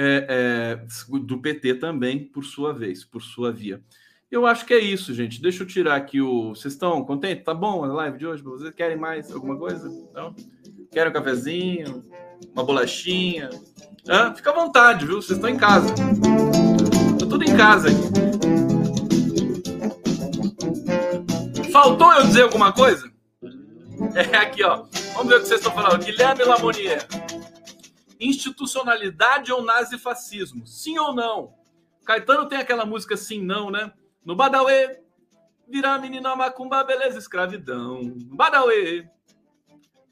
é, é, do PT também, por sua vez, por sua via. Eu acho que é isso, gente. Deixa eu tirar aqui o. Vocês estão contentes? Tá bom a live de hoje vocês? Querem mais alguma coisa? Então, querem um cafezinho? Uma bolachinha? Hã? Fica à vontade, viu? Vocês estão em casa. Tá tudo em casa aqui. Faltou eu dizer alguma coisa? É aqui, ó. Vamos ver o que vocês estão falando. Guilherme Lamonier. Institucionalidade ou nazifascismo? Sim ou não? Caetano tem aquela música Sim Não, né? No Badauê, virar menina macumba, beleza, escravidão. No Badauê,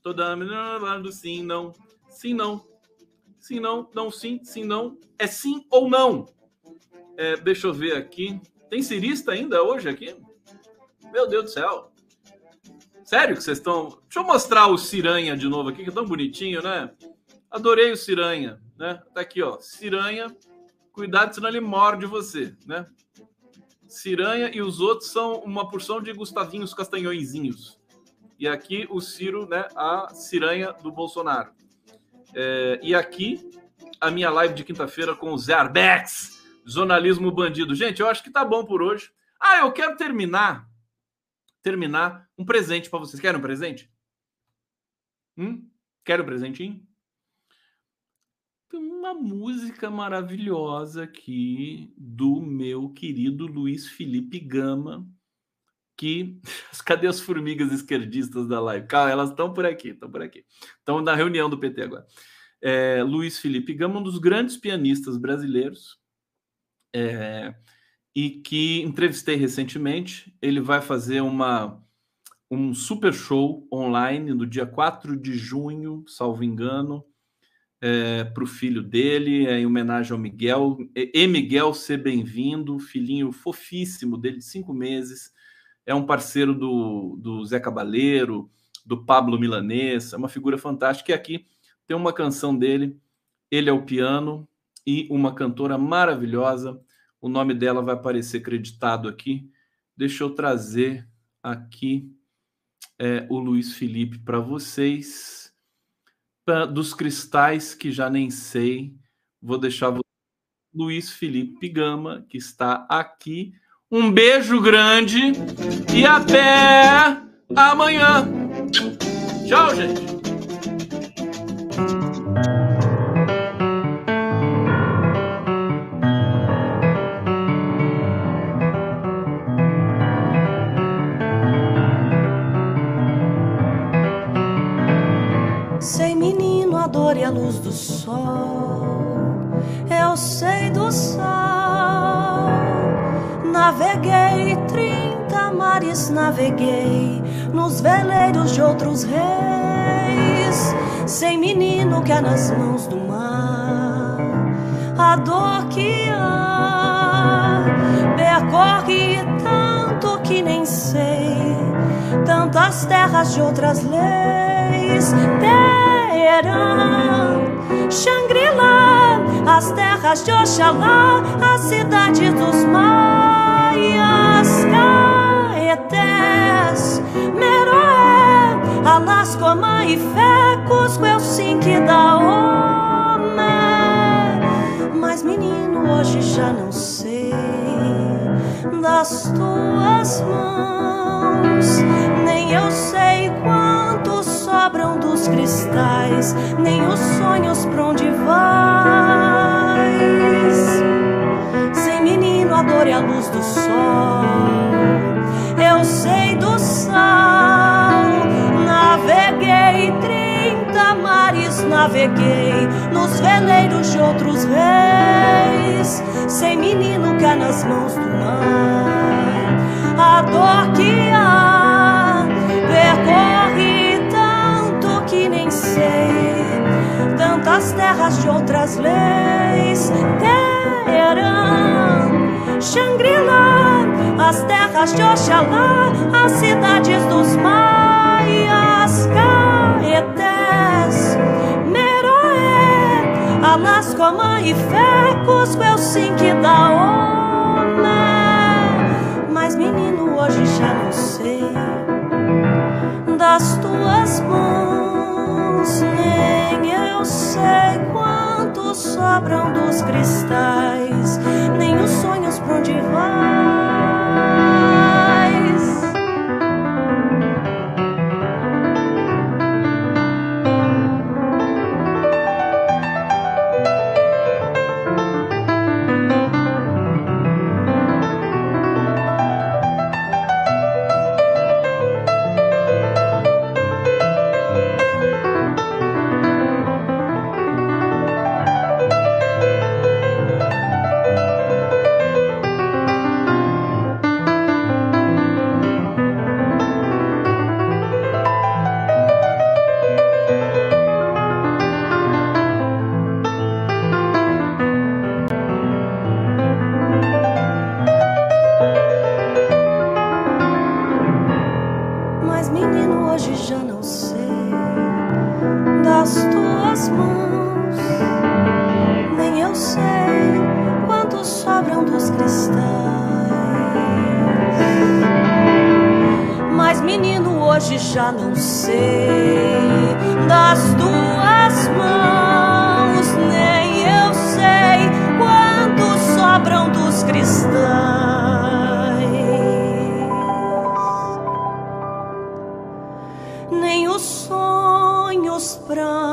toda menina do sim, não. Sim, não. Sim, não. Não, sim, sim, não. É sim ou não? É, deixa eu ver aqui. Tem cirista ainda hoje aqui? Meu Deus do céu. Sério que vocês estão. Deixa eu mostrar o Ciranha de novo aqui, que é tão bonitinho, né? Adorei o Ciranha, né? Tá aqui, ó. Ciranha, cuidado, senão ele morde você, né? Ciranha e os outros são uma porção de Gustavinhos Castanhõezinhos. E aqui o Ciro, né? A Ciranha do Bolsonaro. É, e aqui a minha live de quinta-feira com o Zé Arbex, jornalismo bandido. Gente, eu acho que tá bom por hoje. Ah, eu quero terminar terminar um presente para vocês. Querem um presente? Hum? Querem um presentinho? Uma música maravilhosa aqui do meu querido Luiz Felipe Gama, que. Cadê as formigas esquerdistas da live? Calma, elas estão por aqui, estão por aqui. Estão na reunião do PT agora. É, Luiz Felipe Gama, um dos grandes pianistas brasileiros. É, e que entrevistei recentemente. Ele vai fazer uma, um super show online no dia 4 de junho, salvo engano, é, para o filho dele, é, em homenagem ao Miguel. E Miguel, ser bem-vindo, filhinho fofíssimo dele, de cinco meses. É um parceiro do, do Zé Cabaleiro, do Pablo Milanês, é uma figura fantástica. E aqui tem uma canção dele, ele é o piano, e uma cantora maravilhosa, o nome dela vai aparecer creditado aqui. Deixa eu trazer aqui é, o Luiz Felipe para vocês. Dos cristais que já nem sei, vou deixar Luiz Felipe Gama, que está aqui. Um beijo grande e até amanhã. Tchau, gente. Naveguei nos veleiros de outros reis. Sem menino que há nas mãos do mar, a dor que há percorre tanto que nem sei. Tantas terras de outras leis. Teherã, Xangri-Lá, as terras de Oxalá, a cidade dos maias, Caetés, Meroé, Alascomã e Fé, Cusco, Elsinque da Omé. Mas menino, hoje já não sei das tuas mãos, nem eu sei quantos sobram dos cristais, nem os sonhos pra onde vais. Sem menino, a dor e a luz do sol, naveguei nos veleiros de outros reis. Sem menino, cá nas mãos do mar, a dor que há percorre sei tantas terras de outras leis. Terá Paran, Xangri-Lá, as terras de Oxalá, as cidades dos maias, Alascomã e Fé, Cusco, Helsinki da Omé. Mas menino, hoje já não sei das tuas mãos, nem eu sei quantos sobram dos cristais, nem os sonhos por onde vais. Menino, hoje já não sei das tuas mãos, nem eu sei quantos sobram dos cristais. Mas menino, hoje já não sei das tuas mãos, nem eu sei quantos sobram dos cristais. Nem